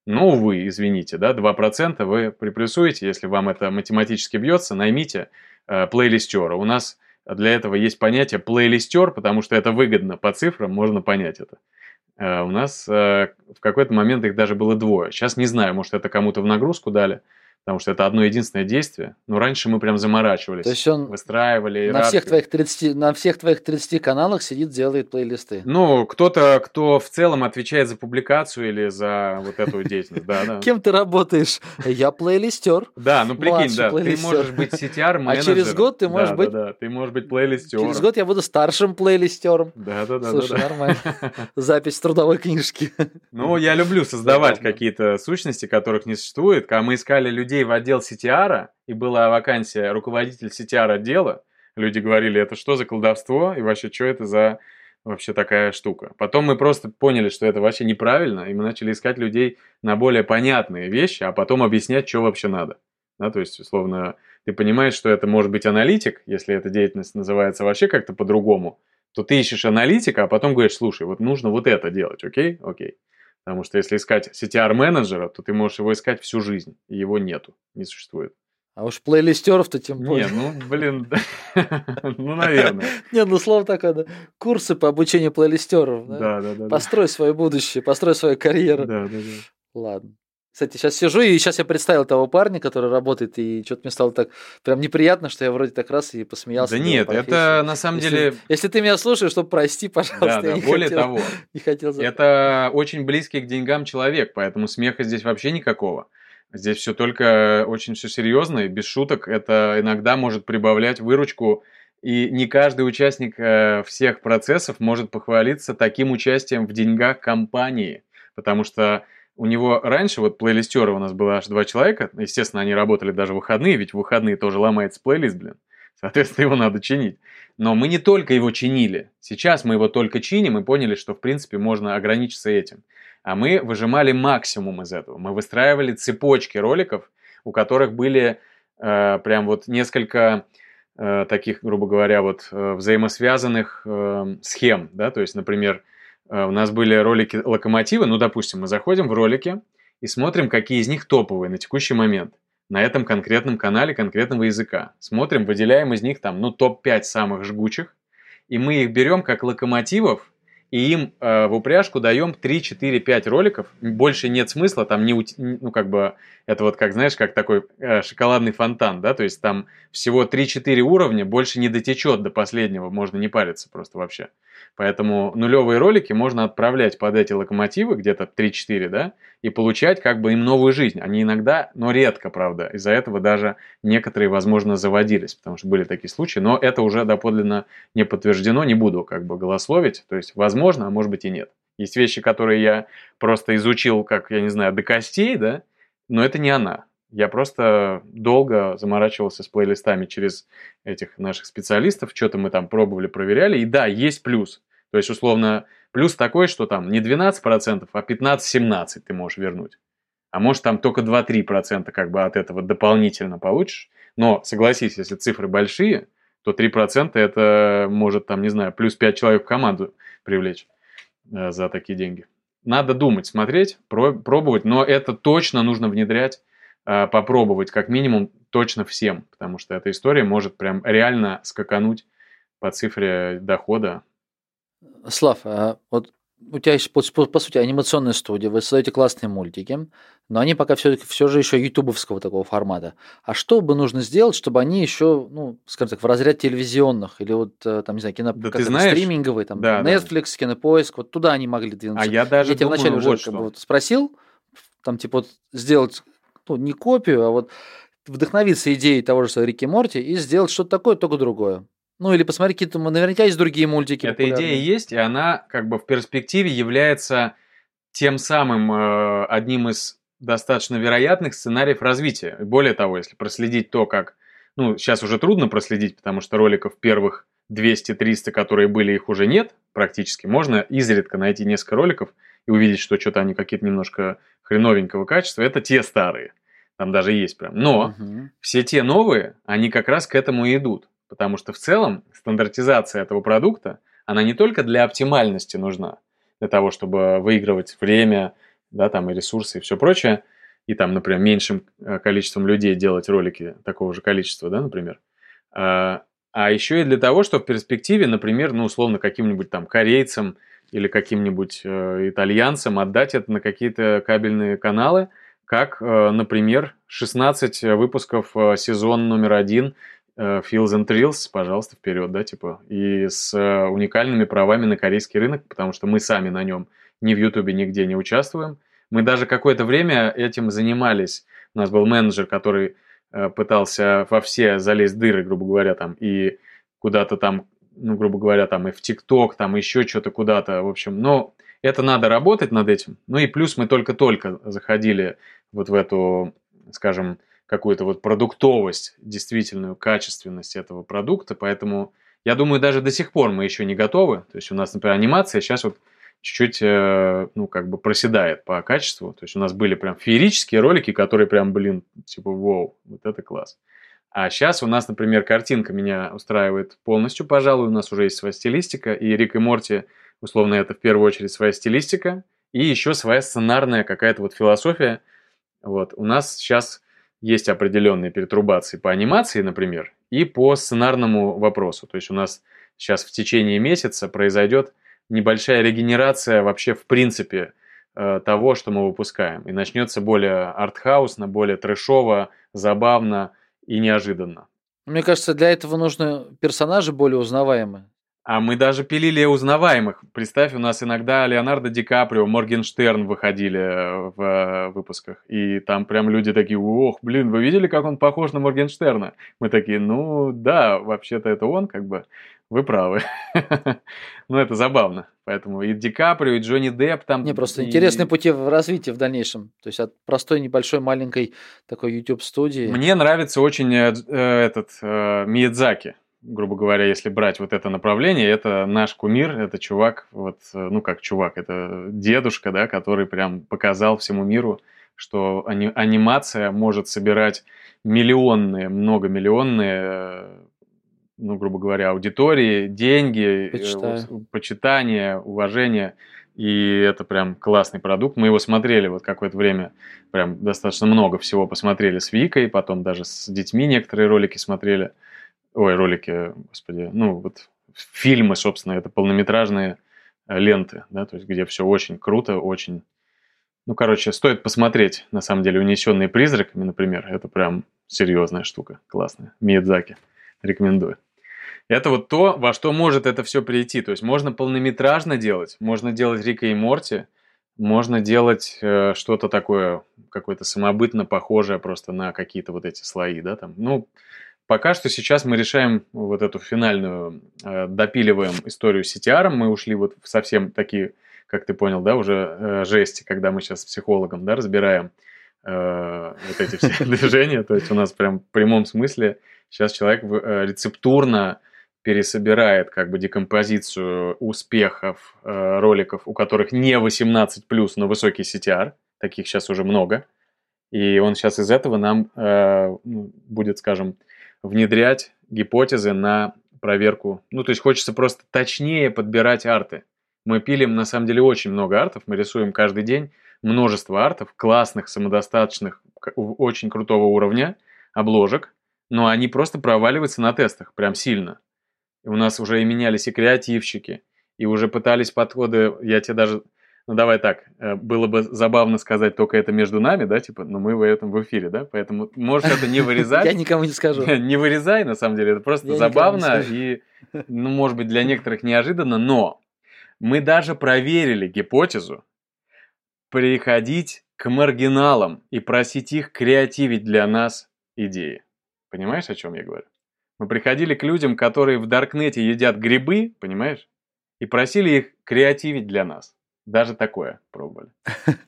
Но, увы, извините, да, 2% вы приплюсуете, если вам это математически бьется, наймите э, плейлистера. У нас для этого есть понятие плейлистер, потому что это выгодно по цифрам, можно понять это. Э, у нас э, в какой-то момент их даже было двое. Сейчас не знаю, может это кому-то в нагрузку дали потому что это одно единственное действие. Но раньше мы прям заморачивались. То есть он выстраивали на всех, твоих 30, на всех твоих 30 каналах сидит, делает плейлисты. Ну, кто-то, кто в целом отвечает за публикацию или за вот эту деятельность. Да, да. Кем ты работаешь? Я плейлистер. Да, ну прикинь, да, ты можешь быть CTR менеджером. А через год ты можешь быть... Да, ты можешь быть плейлистером. Через год я буду старшим плейлистером. Да, да, да. Слушай, нормально. Запись трудовой книжки. Ну, я люблю создавать какие-то сущности, которых не существует. Когда мы искали людей, людей в отдел CTR, и была вакансия руководитель CTR отдела, люди говорили, это что за колдовство, и вообще, что это за вообще такая штука. Потом мы просто поняли, что это вообще неправильно, и мы начали искать людей на более понятные вещи, а потом объяснять, что вообще надо. Да, то есть, условно, ты понимаешь, что это может быть аналитик, если эта деятельность называется вообще как-то по-другому, то ты ищешь аналитика, а потом говоришь, слушай, вот нужно вот это делать, окей? Окей. Потому что если искать CTR-менеджера, то ты можешь его искать всю жизнь, и его нету, не существует. А уж плейлистеров-то тем более. Не, ну, блин, ну, наверное. Не, ну, слово такое, да. Курсы по обучению плейлистеров. Да, да, да. Построй свое будущее, построй свою карьеру. Да, да, да. Ладно. Кстати, сейчас сижу, и сейчас я представил того парня, который работает, и что-то мне стало так прям неприятно, что я вроде так раз и посмеялся. Да нет, это на самом если, деле... Если ты меня слушаешь, то прости, пожалуйста. Да, да, более хотел, того, не хотел это очень близкий к деньгам человек, поэтому смеха здесь вообще никакого. Здесь все только очень все серьезно, и без шуток это иногда может прибавлять выручку, и не каждый участник э, всех процессов может похвалиться таким участием в деньгах компании, потому что у него раньше, вот плейлистеры у нас было аж два человека, естественно, они работали даже в выходные, ведь в выходные тоже ломается плейлист, блин. Соответственно, его надо чинить. Но мы не только его чинили. Сейчас мы его только чиним и поняли, что, в принципе, можно ограничиться этим. А мы выжимали максимум из этого. Мы выстраивали цепочки роликов, у которых были э, прям вот несколько э, таких, грубо говоря, вот э, взаимосвязанных э, схем. Да? То есть, например, у нас были ролики локомотивы, ну, допустим, мы заходим в ролики и смотрим, какие из них топовые на текущий момент. На этом конкретном канале конкретного языка. Смотрим, выделяем из них там, ну, топ-5 самых жгучих, и мы их берем как локомотивов, и им э, в упряжку даем 3, 4, 5 роликов. Больше нет смысла, там не, ну, как бы, это вот, как, знаешь, как такой э, шоколадный фонтан, да, то есть там всего 3-4 уровня, больше не дотечет до последнего, можно не париться просто вообще. Поэтому нулевые ролики можно отправлять под эти локомотивы, где-то 3-4, да, и получать как бы им новую жизнь. Они иногда, но редко, правда. Из-за этого даже некоторые, возможно, заводились, потому что были такие случаи. Но это уже доподлинно не подтверждено, не буду как бы голословить. То есть, возможно, а может быть и нет. Есть вещи, которые я просто изучил, как, я не знаю, до костей, да, но это не она. Я просто долго заморачивался с плейлистами через этих наших специалистов, что-то мы там пробовали, проверяли. И да, есть плюс. То есть, условно, плюс такой, что там не 12%, а 15-17% ты можешь вернуть. А может там только 2-3% как бы от этого дополнительно получишь. Но согласись, если цифры большие, то 3% это может там, не знаю, плюс 5 человек в команду привлечь э, за такие деньги. Надо думать, смотреть, пробовать, но это точно нужно внедрять Э, попробовать как минимум точно всем, потому что эта история может прям реально скакануть по цифре дохода. Слав, а вот у тебя есть, по, по сути, анимационная студия, вы создаете классные мультики, но они пока все, все же еще ютубовского такого формата. А что бы нужно сделать, чтобы они еще, ну, скажем так, в разряд телевизионных или вот э, там, не знаю, кино, да ты знаешь, стриминговые, там, да, Netflix, да. Кинопоиск, вот туда они могли двинуться. А я даже я тебя думаю, вначале вот уже что. как бы, вот спросил, там, типа, вот, сделать ну, не копию, а вот вдохновиться идеей того же Рики Морти и сделать что-то такое, только другое. Ну, или посмотреть какие-то, наверняка есть другие мультики. Эта идея есть, и она как бы в перспективе является тем самым э, одним из достаточно вероятных сценариев развития. Более того, если проследить то, как... Ну, сейчас уже трудно проследить, потому что роликов первых 200-300, которые были, их уже нет практически. Можно изредка найти несколько роликов и увидеть, что что-то они какие-то немножко хреновенького качества, это те старые. Там даже есть прям. Но угу. все те новые, они как раз к этому и идут. Потому что в целом стандартизация этого продукта, она не только для оптимальности нужна, для того, чтобы выигрывать время, да, там и ресурсы и все прочее, и там, например, меньшим э, количеством людей делать ролики такого же количества, да, например, а, а еще и для того, чтобы в перспективе, например, ну, условно, каким-нибудь там корейцам или каким-нибудь э, итальянцам отдать это на какие-то кабельные каналы, как, э, например, 16 выпусков э, сезон номер один э, Fields and Thrills, пожалуйста, вперед, да, типа, и с э, уникальными правами на корейский рынок, потому что мы сами на нем ни в Ютубе нигде не участвуем. Мы даже какое-то время этим занимались. У нас был менеджер, который Э, пытался во все залезть дыры, грубо говоря, там, и куда-то там, ну, грубо говоря, там, и в ТикТок, там, еще что-то куда-то, в общем, но это надо работать над этим. Ну и плюс мы только-только заходили вот в эту, скажем, какую-то вот продуктовость, действительную качественность этого продукта, поэтому я думаю, даже до сих пор мы еще не готовы. То есть у нас, например, анимация сейчас вот чуть-чуть, э, ну, как бы проседает по качеству. То есть у нас были прям феерические ролики, которые прям, блин, типа, вау, вот это класс. А сейчас у нас, например, картинка меня устраивает полностью, пожалуй, у нас уже есть своя стилистика, и Рик и Морти, условно, это в первую очередь своя стилистика, и еще своя сценарная какая-то вот философия. Вот, у нас сейчас есть определенные перетрубации по анимации, например, и по сценарному вопросу. То есть у нас сейчас в течение месяца произойдет небольшая регенерация вообще в принципе э, того, что мы выпускаем. И начнется более артхаусно, более трэшово, забавно и неожиданно. Мне кажется, для этого нужны персонажи более узнаваемые. А мы даже пилили узнаваемых. Представь, у нас иногда Леонардо Ди Каприо, Моргенштерн выходили э, в э, выпусках. И там прям люди такие, ох, блин, вы видели, как он похож на Моргенштерна? Мы такие, ну да, вообще-то это он, как бы. Вы правы. ну, это забавно. Поэтому и Ди Каприо, и Джонни Депп там... Не, просто и... интересные пути в развитии в дальнейшем. То есть от простой небольшой маленькой такой YouTube-студии. Мне нравится очень э, э, этот э, Миядзаки грубо говоря, если брать вот это направление, это наш кумир, это чувак, вот, ну как чувак, это дедушка, да, который прям показал всему миру, что ани- анимация может собирать миллионные, многомиллионные ну, грубо говоря, аудитории, деньги, Почитаю. э, почитание, уважение. И это прям классный продукт. Мы его смотрели вот какое-то время, прям достаточно много всего посмотрели с Викой, потом даже с детьми некоторые ролики смотрели. Ой, ролики, господи, ну вот фильмы, собственно, это полнометражные э, ленты, да, то есть где все очень круто, очень... Ну, короче, стоит посмотреть, на самом деле, «Унесенные призраками», например, это прям серьезная штука, классная. Миядзаки, рекомендую. Это вот то, во что может это все прийти. То есть можно полнометражно делать, можно делать Рика и Морти, можно делать э, что-то такое, какое-то самобытно похожее просто на какие-то вот эти слои, да, там. Ну, пока что сейчас мы решаем вот эту финальную, э, допиливаем историю с CTR, мы ушли вот в совсем такие, как ты понял, да, уже э, жести, когда мы сейчас с психологом, да, разбираем э, вот эти все движения, то есть у нас прям в прямом смысле сейчас человек рецептурно пересобирает как бы декомпозицию успехов э, роликов, у которых не 18+, но высокий CTR, таких сейчас уже много, и он сейчас из этого нам э, ну, будет, скажем, внедрять гипотезы на проверку. Ну, то есть хочется просто точнее подбирать арты. Мы пилим, на самом деле, очень много артов, мы рисуем каждый день множество артов, классных, самодостаточных, очень крутого уровня, обложек, но они просто проваливаются на тестах прям сильно. И у нас уже и менялись и креативщики, и уже пытались подходы, я тебе даже, ну давай так, э, было бы забавно сказать только это между нами, да, типа, но мы в этом в эфире, да, поэтому можешь это не вырезать. Я никому не скажу. Не вырезай, на самом деле, это просто забавно и, ну, может быть, для некоторых неожиданно, но мы даже проверили гипотезу приходить к маргиналам и просить их креативить для нас идеи. Понимаешь, о чем я говорю? Мы приходили к людям, которые в Даркнете едят грибы, понимаешь? И просили их креативить для нас. Даже такое пробовали.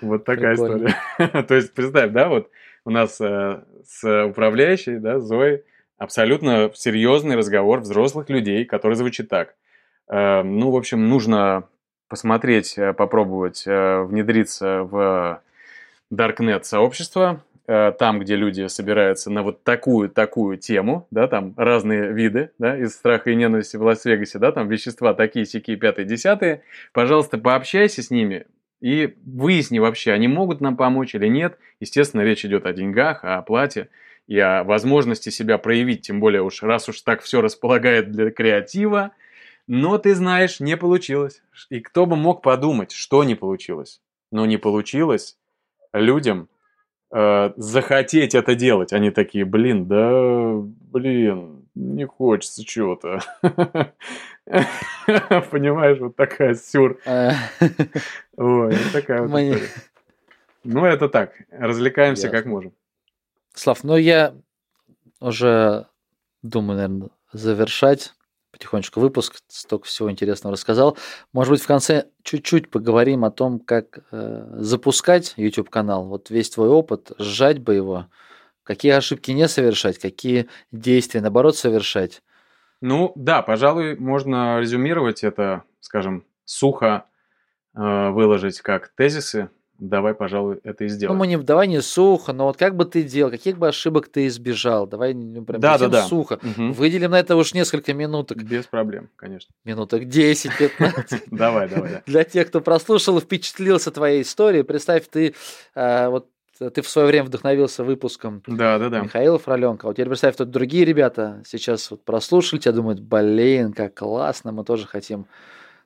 Вот такая история. То есть, представь, да, вот у нас э, с управляющей, да, Зоей, абсолютно серьезный разговор взрослых людей, который звучит так. Э, ну, в общем, нужно посмотреть, э, попробовать внедриться в Darknet сообщество, там, где люди собираются на вот такую-такую тему, да, там разные виды, да, из страха и ненависти в Лас-Вегасе, да, там вещества такие, сякие, пятые, десятые, пожалуйста, пообщайся с ними и выясни вообще, они могут нам помочь или нет. Естественно, речь идет о деньгах, о оплате и о возможности себя проявить, тем более уж раз уж так все располагает для креатива, но ты знаешь, не получилось. И кто бы мог подумать, что не получилось? Но не получилось людям э, захотеть это делать. Они такие, блин, да, блин, не хочется чего-то. Понимаешь, вот такая сюр. Э. Ой, такая вот Ну, это так, развлекаемся как можем. Слав, ну я уже думаю, наверное, завершать потихонечку выпуск, столько всего интересного рассказал. Может быть, в конце чуть-чуть поговорим о том, как э, запускать YouTube-канал. Вот весь твой опыт, сжать бы его, какие ошибки не совершать, какие действия, наоборот, совершать. Ну да, пожалуй, можно резюмировать это, скажем, сухо э, выложить как тезисы, давай, пожалуй, это и сделаем. Ну, мы не, давай не сухо, но вот как бы ты делал, каких бы ошибок ты избежал, давай ну, прям да, да, да. сухо. Угу. Выделим на это уж несколько минуток. Без проблем, конечно. Минуток 10-15. Давай, давай. Для тех, кто прослушал и впечатлился твоей историей, представь, ты э, вот ты в свое время вдохновился выпуском да, да, да. Михаила Фроленко. Вот теперь представь, тут другие ребята сейчас вот прослушали тебя, думают, блин, как классно, мы тоже хотим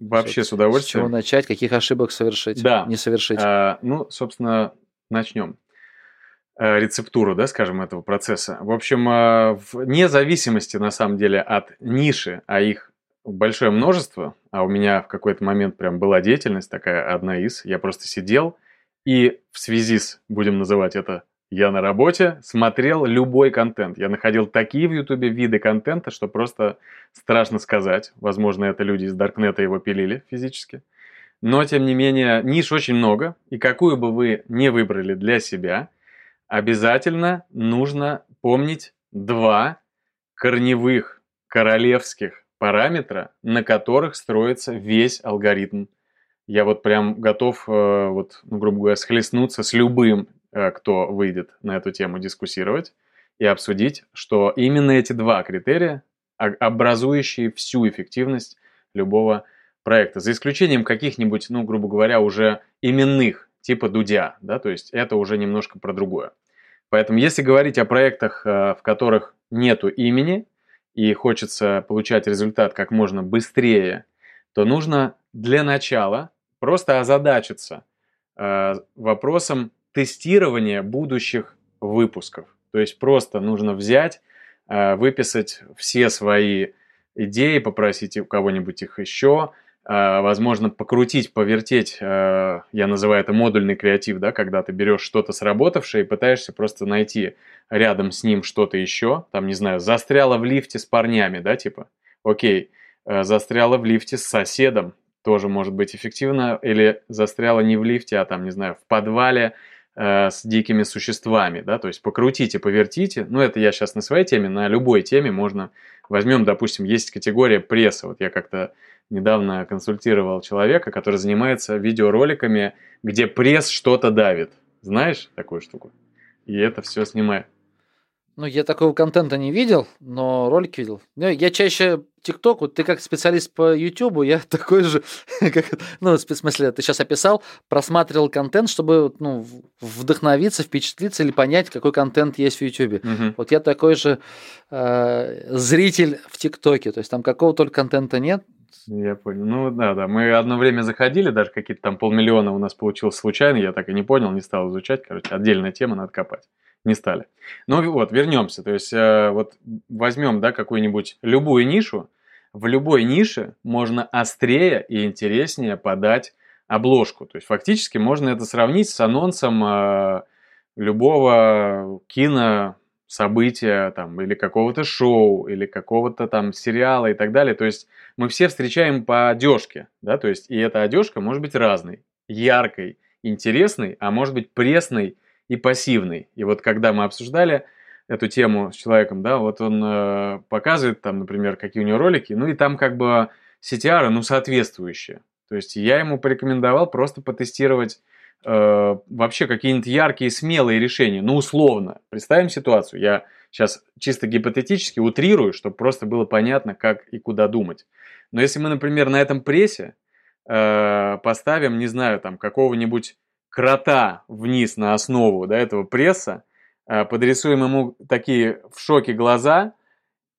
Вообще с удовольствием. С чего начать, каких ошибок совершить, да. не совершить? А, ну, собственно, начнем а, рецептуру, да, скажем, этого процесса. В общем, а, вне зависимости, на самом деле, от ниши, а их большое множество, а у меня в какой-то момент прям была деятельность такая, одна из, я просто сидел и в связи с, будем называть это я на работе смотрел любой контент. Я находил такие в Ютубе виды контента, что просто страшно сказать. Возможно, это люди из Даркнета его пилили физически. Но, тем не менее, ниш очень много. И какую бы вы не выбрали для себя, обязательно нужно помнить два корневых королевских параметра, на которых строится весь алгоритм. Я вот прям готов, э, вот, ну, грубо говоря, схлестнуться с любым кто выйдет на эту тему дискуссировать и обсудить, что именно эти два критерия, образующие всю эффективность любого проекта, за исключением каких-нибудь, ну, грубо говоря, уже именных, типа Дудя, да, то есть это уже немножко про другое. Поэтому если говорить о проектах, э, в которых нету имени и хочется получать результат как можно быстрее, то нужно для начала просто озадачиться э, вопросом тестирование будущих выпусков. То есть просто нужно взять, э, выписать все свои идеи, попросить у кого-нибудь их еще, э, возможно, покрутить, повертеть, э, я называю это модульный креатив, да, когда ты берешь что-то сработавшее и пытаешься просто найти рядом с ним что-то еще, там, не знаю, застряла в лифте с парнями, да, типа, окей, застряла в лифте с соседом, тоже может быть эффективно, или застряла не в лифте, а там, не знаю, в подвале Э, с дикими существами, да, то есть покрутите, повертите, ну это я сейчас на своей теме, на любой теме можно, возьмем, допустим, есть категория пресса, вот я как-то недавно консультировал человека, который занимается видеороликами, где пресс что-то давит, знаешь такую штуку? И это все снимает. Ну, я такого контента не видел, но ролики видел. Ну, я чаще ТикТок, вот ты как специалист по Ютубу, я такой же, как, ну, в смысле, ты сейчас описал, просматривал контент, чтобы ну, вдохновиться, впечатлиться или понять, какой контент есть в Ютубе. Угу. Вот я такой же э, зритель в ТикТоке, то есть там какого только контента нет, я понял. Ну да, да. Мы одно время заходили, даже какие-то там полмиллиона у нас получилось случайно, я так и не понял, не стал изучать. Короче, отдельная тема, надо копать не стали. Ну вот, вернемся. То есть, э, вот возьмем, да, какую-нибудь любую нишу. В любой нише можно острее и интереснее подать обложку. То есть, фактически можно это сравнить с анонсом э, любого кино события там, или какого-то шоу, или какого-то там сериала и так далее. То есть мы все встречаем по одежке, да, то есть и эта одежка может быть разной, яркой, интересной, а может быть пресной и пассивный. И вот когда мы обсуждали эту тему с человеком, да, вот он э, показывает там, например, какие у него ролики, ну и там как бы CTR, ну, соответствующие. То есть я ему порекомендовал просто потестировать э, вообще какие-нибудь яркие, смелые решения. Ну, условно. Представим ситуацию. Я сейчас чисто гипотетически утрирую, чтобы просто было понятно, как и куда думать. Но если мы, например, на этом прессе э, поставим, не знаю, там какого-нибудь крота вниз на основу да, этого пресса, э, подрисуем ему такие в шоке глаза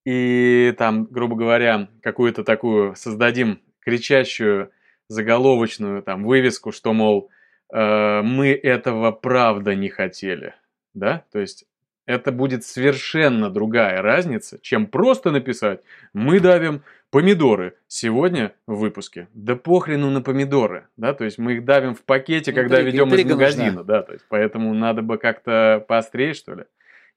и там, грубо говоря, какую-то такую создадим кричащую заголовочную там вывеску, что, мол, мы этого правда не хотели, да, то есть это будет совершенно другая разница, чем просто написать «Мы давим помидоры сегодня в выпуске». Да похрену на помидоры, да, то есть мы их давим в пакете, когда интрига, ведем интрига из магазина, нужна. да, то есть поэтому надо бы как-то поострее, что ли.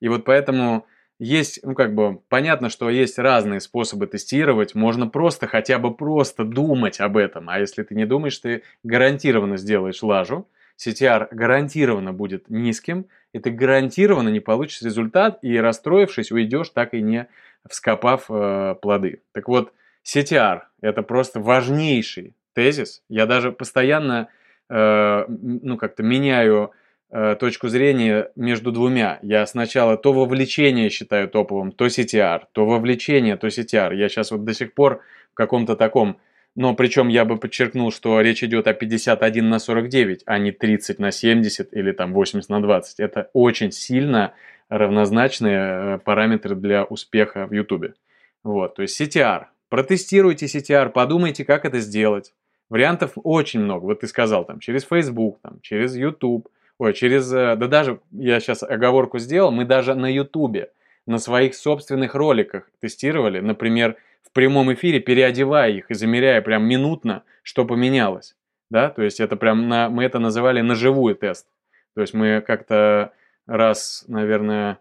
И вот поэтому есть, ну как бы, понятно, что есть разные способы тестировать, можно просто, хотя бы просто думать об этом, а если ты не думаешь, ты гарантированно сделаешь лажу, CTR гарантированно будет низким, и ты гарантированно не получишь результат, и расстроившись, уйдешь, так и не вскопав э, плоды. Так вот, CTR – это просто важнейший тезис. Я даже постоянно, э, ну, как-то меняю э, точку зрения между двумя. Я сначала то вовлечение считаю топовым, то CTR, то вовлечение, то CTR. Я сейчас вот до сих пор в каком-то таком но причем я бы подчеркнул, что речь идет о 51 на 49, а не 30 на 70 или там 80 на 20. Это очень сильно равнозначные э, параметры для успеха в YouTube. Вот, то есть CTR. Протестируйте CTR, подумайте, как это сделать. Вариантов очень много. Вот ты сказал, там, через Facebook, там, через YouTube, ой, через, э, да даже, я сейчас оговорку сделал, мы даже на YouTube, на своих собственных роликах тестировали, например, в прямом эфире, переодевая их и замеряя прям минутно, что поменялось. Да, то есть это прям на, мы это называли наживую тест. То есть мы как-то раз, наверное,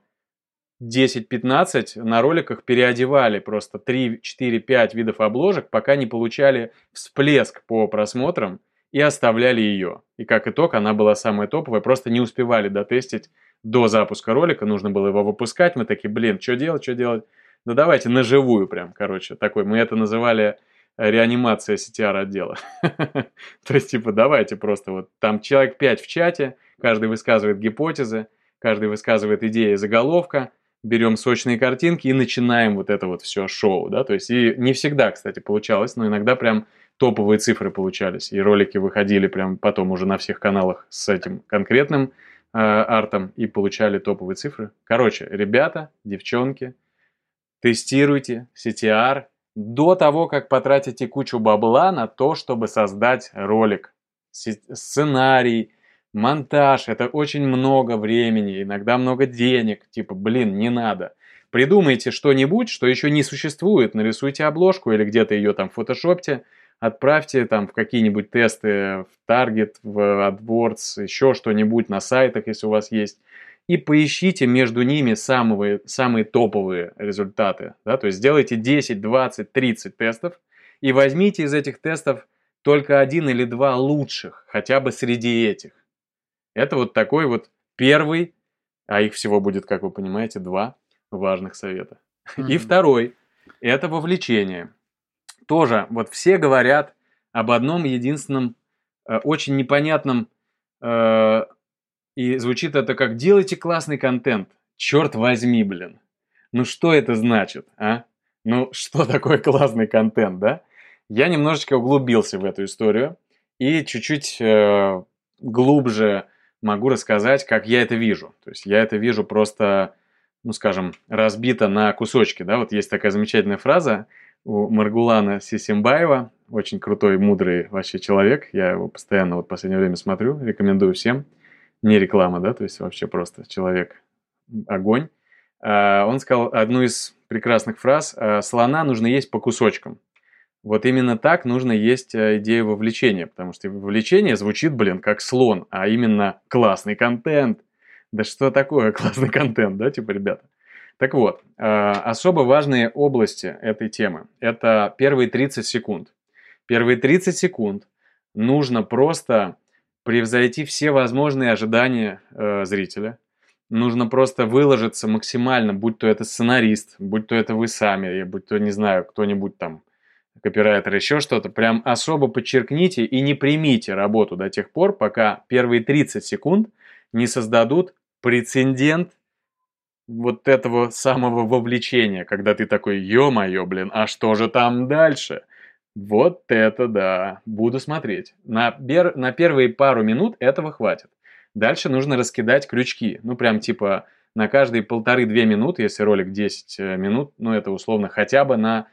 10-15 на роликах переодевали просто 3, 4, 5 видов обложек, пока не получали всплеск по просмотрам и оставляли ее. И как итог, она была самая топовая, просто не успевали дотестить до запуска ролика, нужно было его выпускать, мы такие, блин, что делать, что делать? Ну давайте на живую прям, короче, такой. Мы это называли э, реанимация CTR отдела. То есть, типа, давайте просто вот там человек 5 в чате, каждый высказывает гипотезы, каждый высказывает идеи заголовка, берем сочные картинки и начинаем вот это вот все шоу, да, то есть и не всегда, кстати, получалось, но иногда прям топовые цифры получались, и ролики выходили прям потом уже на всех каналах с этим конкретным э, артом и получали топовые цифры. Короче, ребята, девчонки, Тестируйте CTR до того, как потратите кучу бабла на то, чтобы создать ролик. Сценарий, монтаж, это очень много времени, иногда много денег. Типа, блин, не надо. Придумайте что-нибудь, что еще не существует, нарисуйте обложку или где-то ее там фотошопте, отправьте там в какие-нибудь тесты в Target, в AdWords, еще что-нибудь на сайтах, если у вас есть и поищите между ними самые, самые топовые результаты. Да? То есть сделайте 10, 20, 30 тестов и возьмите из этих тестов только один или два лучших, хотя бы среди этих. Это вот такой вот первый, а их всего будет, как вы понимаете, два важных совета. Mm-hmm. И второй – это вовлечение. Тоже вот все говорят об одном единственном э, очень непонятном э, и звучит это как «делайте классный контент». Черт возьми, блин. Ну что это значит, а? Ну что такое классный контент, да? Я немножечко углубился в эту историю и чуть-чуть э, глубже могу рассказать, как я это вижу. То есть я это вижу просто, ну скажем, разбито на кусочки, да? Вот есть такая замечательная фраза у Маргулана Сисимбаева, очень крутой, мудрый вообще человек. Я его постоянно вот в последнее время смотрю, рекомендую всем не реклама, да, то есть вообще просто человек огонь. А, он сказал одну из прекрасных фраз «А, «Слона нужно есть по кусочкам». Вот именно так нужно есть э, идею вовлечения, потому что вовлечение звучит, блин, как слон, а именно классный контент. Да что такое классный контент, да, типа, ребята? Так вот, а, особо важные области этой темы – это первые 30 секунд. Первые 30 секунд нужно просто превзойти все возможные ожидания э, зрителя. Нужно просто выложиться максимально, будь то это сценарист, будь то это вы сами, будь то, не знаю, кто-нибудь там, копирайтер, еще что-то, прям особо подчеркните и не примите работу до тех пор, пока первые 30 секунд не создадут прецедент вот этого самого вовлечения, когда ты такой, ё-моё, блин, а что же там дальше? Вот это да, буду смотреть. На, бер... на первые пару минут этого хватит. Дальше нужно раскидать крючки. Ну, прям типа на каждые полторы-две минуты, если ролик 10 э, минут, ну, это условно хотя бы на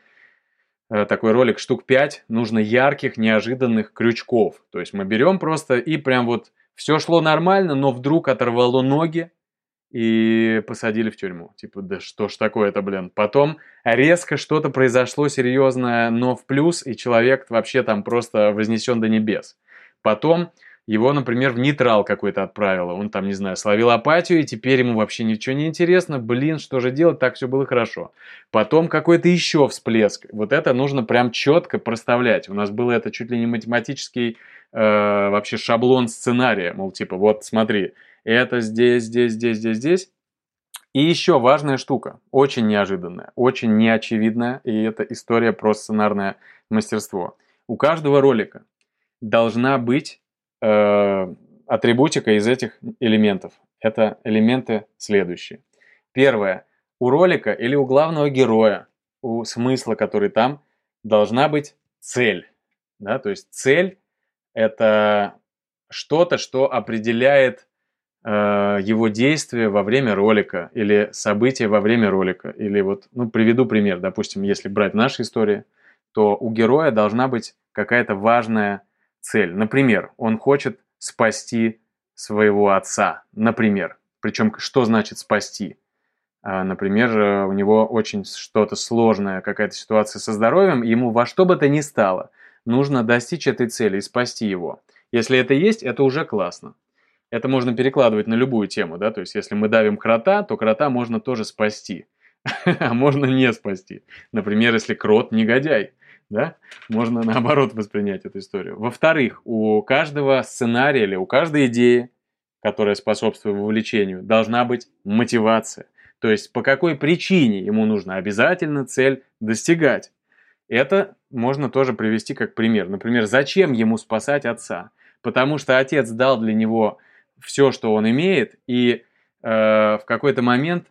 э, такой ролик штук 5, нужно ярких, неожиданных крючков. То есть мы берем просто и прям вот все шло нормально, но вдруг оторвало ноги, и посадили в тюрьму. Типа, да что ж такое-то, блин. Потом резко что-то произошло серьезное, но в плюс, и человек вообще там просто вознесен до небес. Потом его, например, в нейтрал какой-то отправило. Он там, не знаю, словил апатию, и теперь ему вообще ничего не интересно. Блин, что же делать? Так все было хорошо. Потом какой-то еще всплеск. Вот это нужно прям четко проставлять. У нас было это чуть ли не математический э, вообще шаблон сценария. Мол, типа, вот смотри, это здесь, здесь, здесь, здесь, здесь. И еще важная штука, очень неожиданная, очень неочевидная, и это история про сценарное мастерство. У каждого ролика должна быть э, атрибутика из этих элементов. Это элементы следующие. Первое. У ролика или у главного героя, у смысла, который там, должна быть цель. Да? То есть цель – это что-то, что определяет его действия во время ролика или события во время ролика. Или вот, ну, приведу пример. Допустим, если брать наши истории, то у героя должна быть какая-то важная цель. Например, он хочет спасти своего отца. Например. Причем, что значит спасти? А, например, э, у него очень что-то сложное, какая-то ситуация со здоровьем, ему во что бы то ни стало нужно достичь этой цели и спасти его. Если это есть, это уже классно это можно перекладывать на любую тему, да, то есть если мы давим крота, то крота можно тоже спасти, а можно не спасти. Например, если крот негодяй, да, можно наоборот воспринять эту историю. Во-вторых, у каждого сценария или у каждой идеи, которая способствует вовлечению, должна быть мотивация. То есть по какой причине ему нужно обязательно цель достигать. Это можно тоже привести как пример. Например, зачем ему спасать отца? Потому что отец дал для него все, что он имеет, и э, в какой-то момент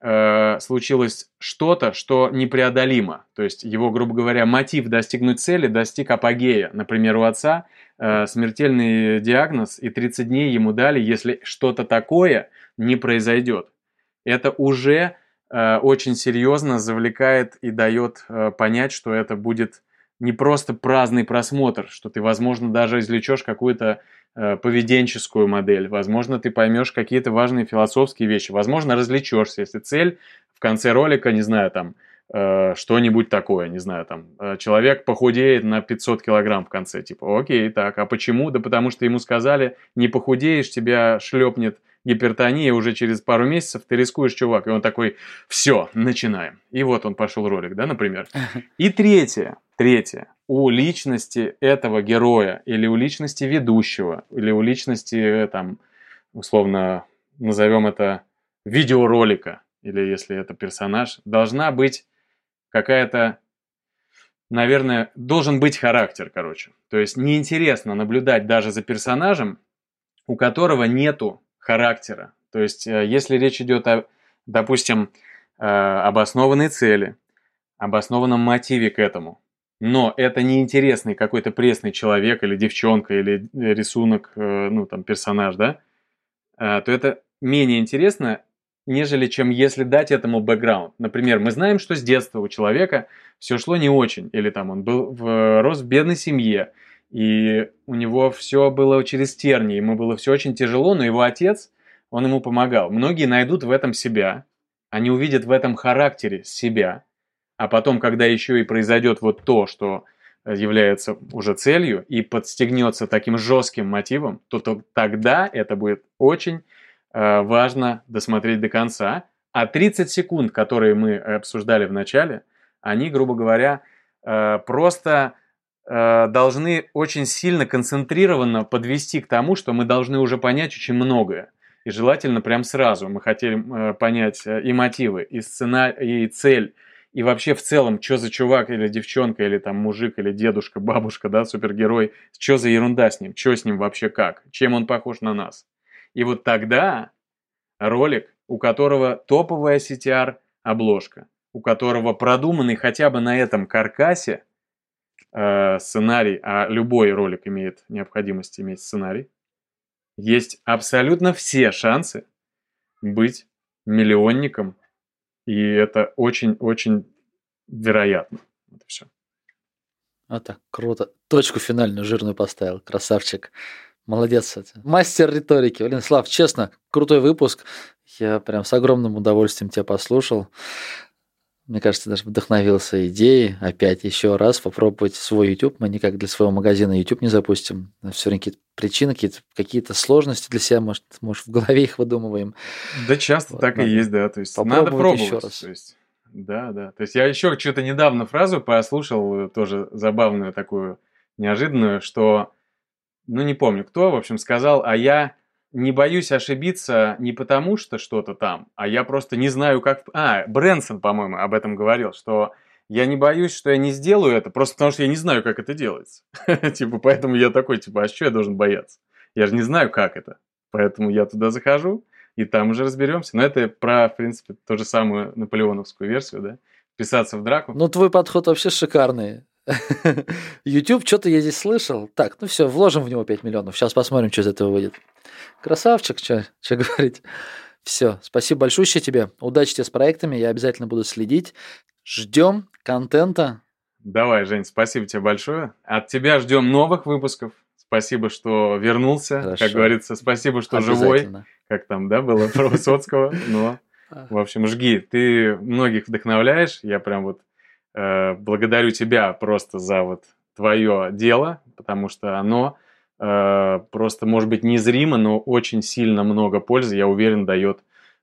э, случилось что-то, что непреодолимо. То есть его, грубо говоря, мотив достигнуть цели достиг апогея. Например, у отца э, смертельный диагноз, и 30 дней ему дали, если что-то такое не произойдет. Это уже э, очень серьезно завлекает и дает э, понять, что это будет не просто праздный просмотр, что ты, возможно, даже извлечешь какую-то поведенческую модель, возможно, ты поймешь какие-то важные философские вещи, возможно, развлечешься, если цель в конце ролика, не знаю, там, э, что-нибудь такое, не знаю, там, э, человек похудеет на 500 килограмм в конце, типа, окей, так, а почему? Да потому что ему сказали, не похудеешь, тебя шлепнет гипертония уже через пару месяцев, ты рискуешь, чувак. И он такой, все, начинаем. И вот он пошел ролик, да, например. И третье, третье. У личности этого героя или у личности ведущего, или у личности, там, условно, назовем это видеоролика, или если это персонаж, должна быть какая-то наверное, должен быть характер, короче. То есть неинтересно наблюдать даже за персонажем, у которого нету характера. То есть, э, если речь идет о, допустим, э, обоснованной цели, обоснованном мотиве к этому, но это не интересный какой-то пресный человек или девчонка или рисунок, э, ну там персонаж, да, то это менее интересно, нежели чем если дать этому бэкграунд. Например, мы знаем, что с детства у человека все шло не очень, или там он был в, рос в бедной семье, и у него все было через терни, ему было все очень тяжело, но его отец, он ему помогал. Многие найдут в этом себя, они увидят в этом характере себя, а потом, когда еще и произойдет вот то, что является уже целью и подстегнется таким жестким мотивом, то, то тогда это будет очень э, важно досмотреть до конца. А 30 секунд, которые мы обсуждали в начале, они, грубо говоря, э, просто Э, должны очень сильно концентрированно подвести к тому, что мы должны уже понять очень многое. И желательно прям сразу. Мы хотели э, понять э, и мотивы, и сценарий, и цель, и вообще в целом, что за чувак или девчонка, или там мужик, или дедушка, бабушка, да, супергерой, что за ерунда с ним, что с ним вообще как, чем он похож на нас. И вот тогда ролик, у которого топовая CTR обложка, у которого продуманный хотя бы на этом каркасе э, сценарий, а любой ролик имеет необходимость иметь сценарий, есть абсолютно все шансы быть миллионником, и это очень-очень вероятно. Это все. Вот так, круто. Точку финальную жирную поставил, красавчик. Молодец, мастер риторики. Блин, Слав, честно, крутой выпуск. Я прям с огромным удовольствием тебя послушал. Мне кажется, даже вдохновился идеей опять еще раз попробовать свой YouTube. Мы никак для своего магазина YouTube не запустим. Все время какие-то причины, какие-то, какие-то сложности для себя, может, может, в голове их выдумываем. Да, часто вот, так надо и есть, да. То есть надо пробовать. Еще раз. То есть, да, да. То есть я еще что-то недавно фразу послушал, э, тоже забавную такую, неожиданную, что, ну не помню кто, в общем, сказал, а я не боюсь ошибиться не потому, что что-то там, а я просто не знаю, как... А, Брэнсон, по-моему, об этом говорил, что я не боюсь, что я не сделаю это, просто потому что я не знаю, как это делается. Типа, поэтому я такой, типа, а что я должен бояться? Я же не знаю, как это. Поэтому я туда захожу, и там уже разберемся. Но это про, в принципе, ту же самую наполеоновскую версию, да? Писаться в драку. Ну, твой подход вообще шикарный. YouTube, что-то я здесь слышал. Так, ну все, вложим в него 5 миллионов. Сейчас посмотрим, что из этого выйдет. Красавчик, что говорить. Все, спасибо большое тебе. Удачи тебе с проектами, я обязательно буду следить. Ждем контента. Давай, Жень, спасибо тебе большое. От тебя ждем новых выпусков. Спасибо, что вернулся. Хорошо. Как говорится, спасибо, что живой. Как там, да, было про Высоцкого. Но, в общем, жги. Ты многих вдохновляешь. Я прям вот э, благодарю тебя просто за вот твое дело, потому что оно просто, может быть, незримо, но очень сильно много пользы, я уверен, дает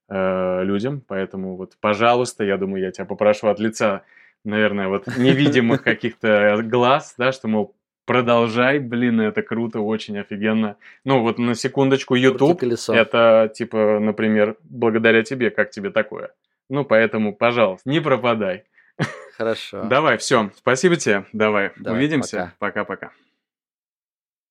э, людям. Поэтому вот, пожалуйста, я думаю, я тебя попрошу от лица, наверное, вот невидимых каких-то глаз, да, что, мол, продолжай, блин, это круто, очень офигенно. Ну, вот на секундочку, YouTube, это, типа, например, благодаря тебе, как тебе такое? Ну, поэтому, пожалуйста, не пропадай. Хорошо. Давай, все, спасибо тебе, давай, давай увидимся, пока-пока.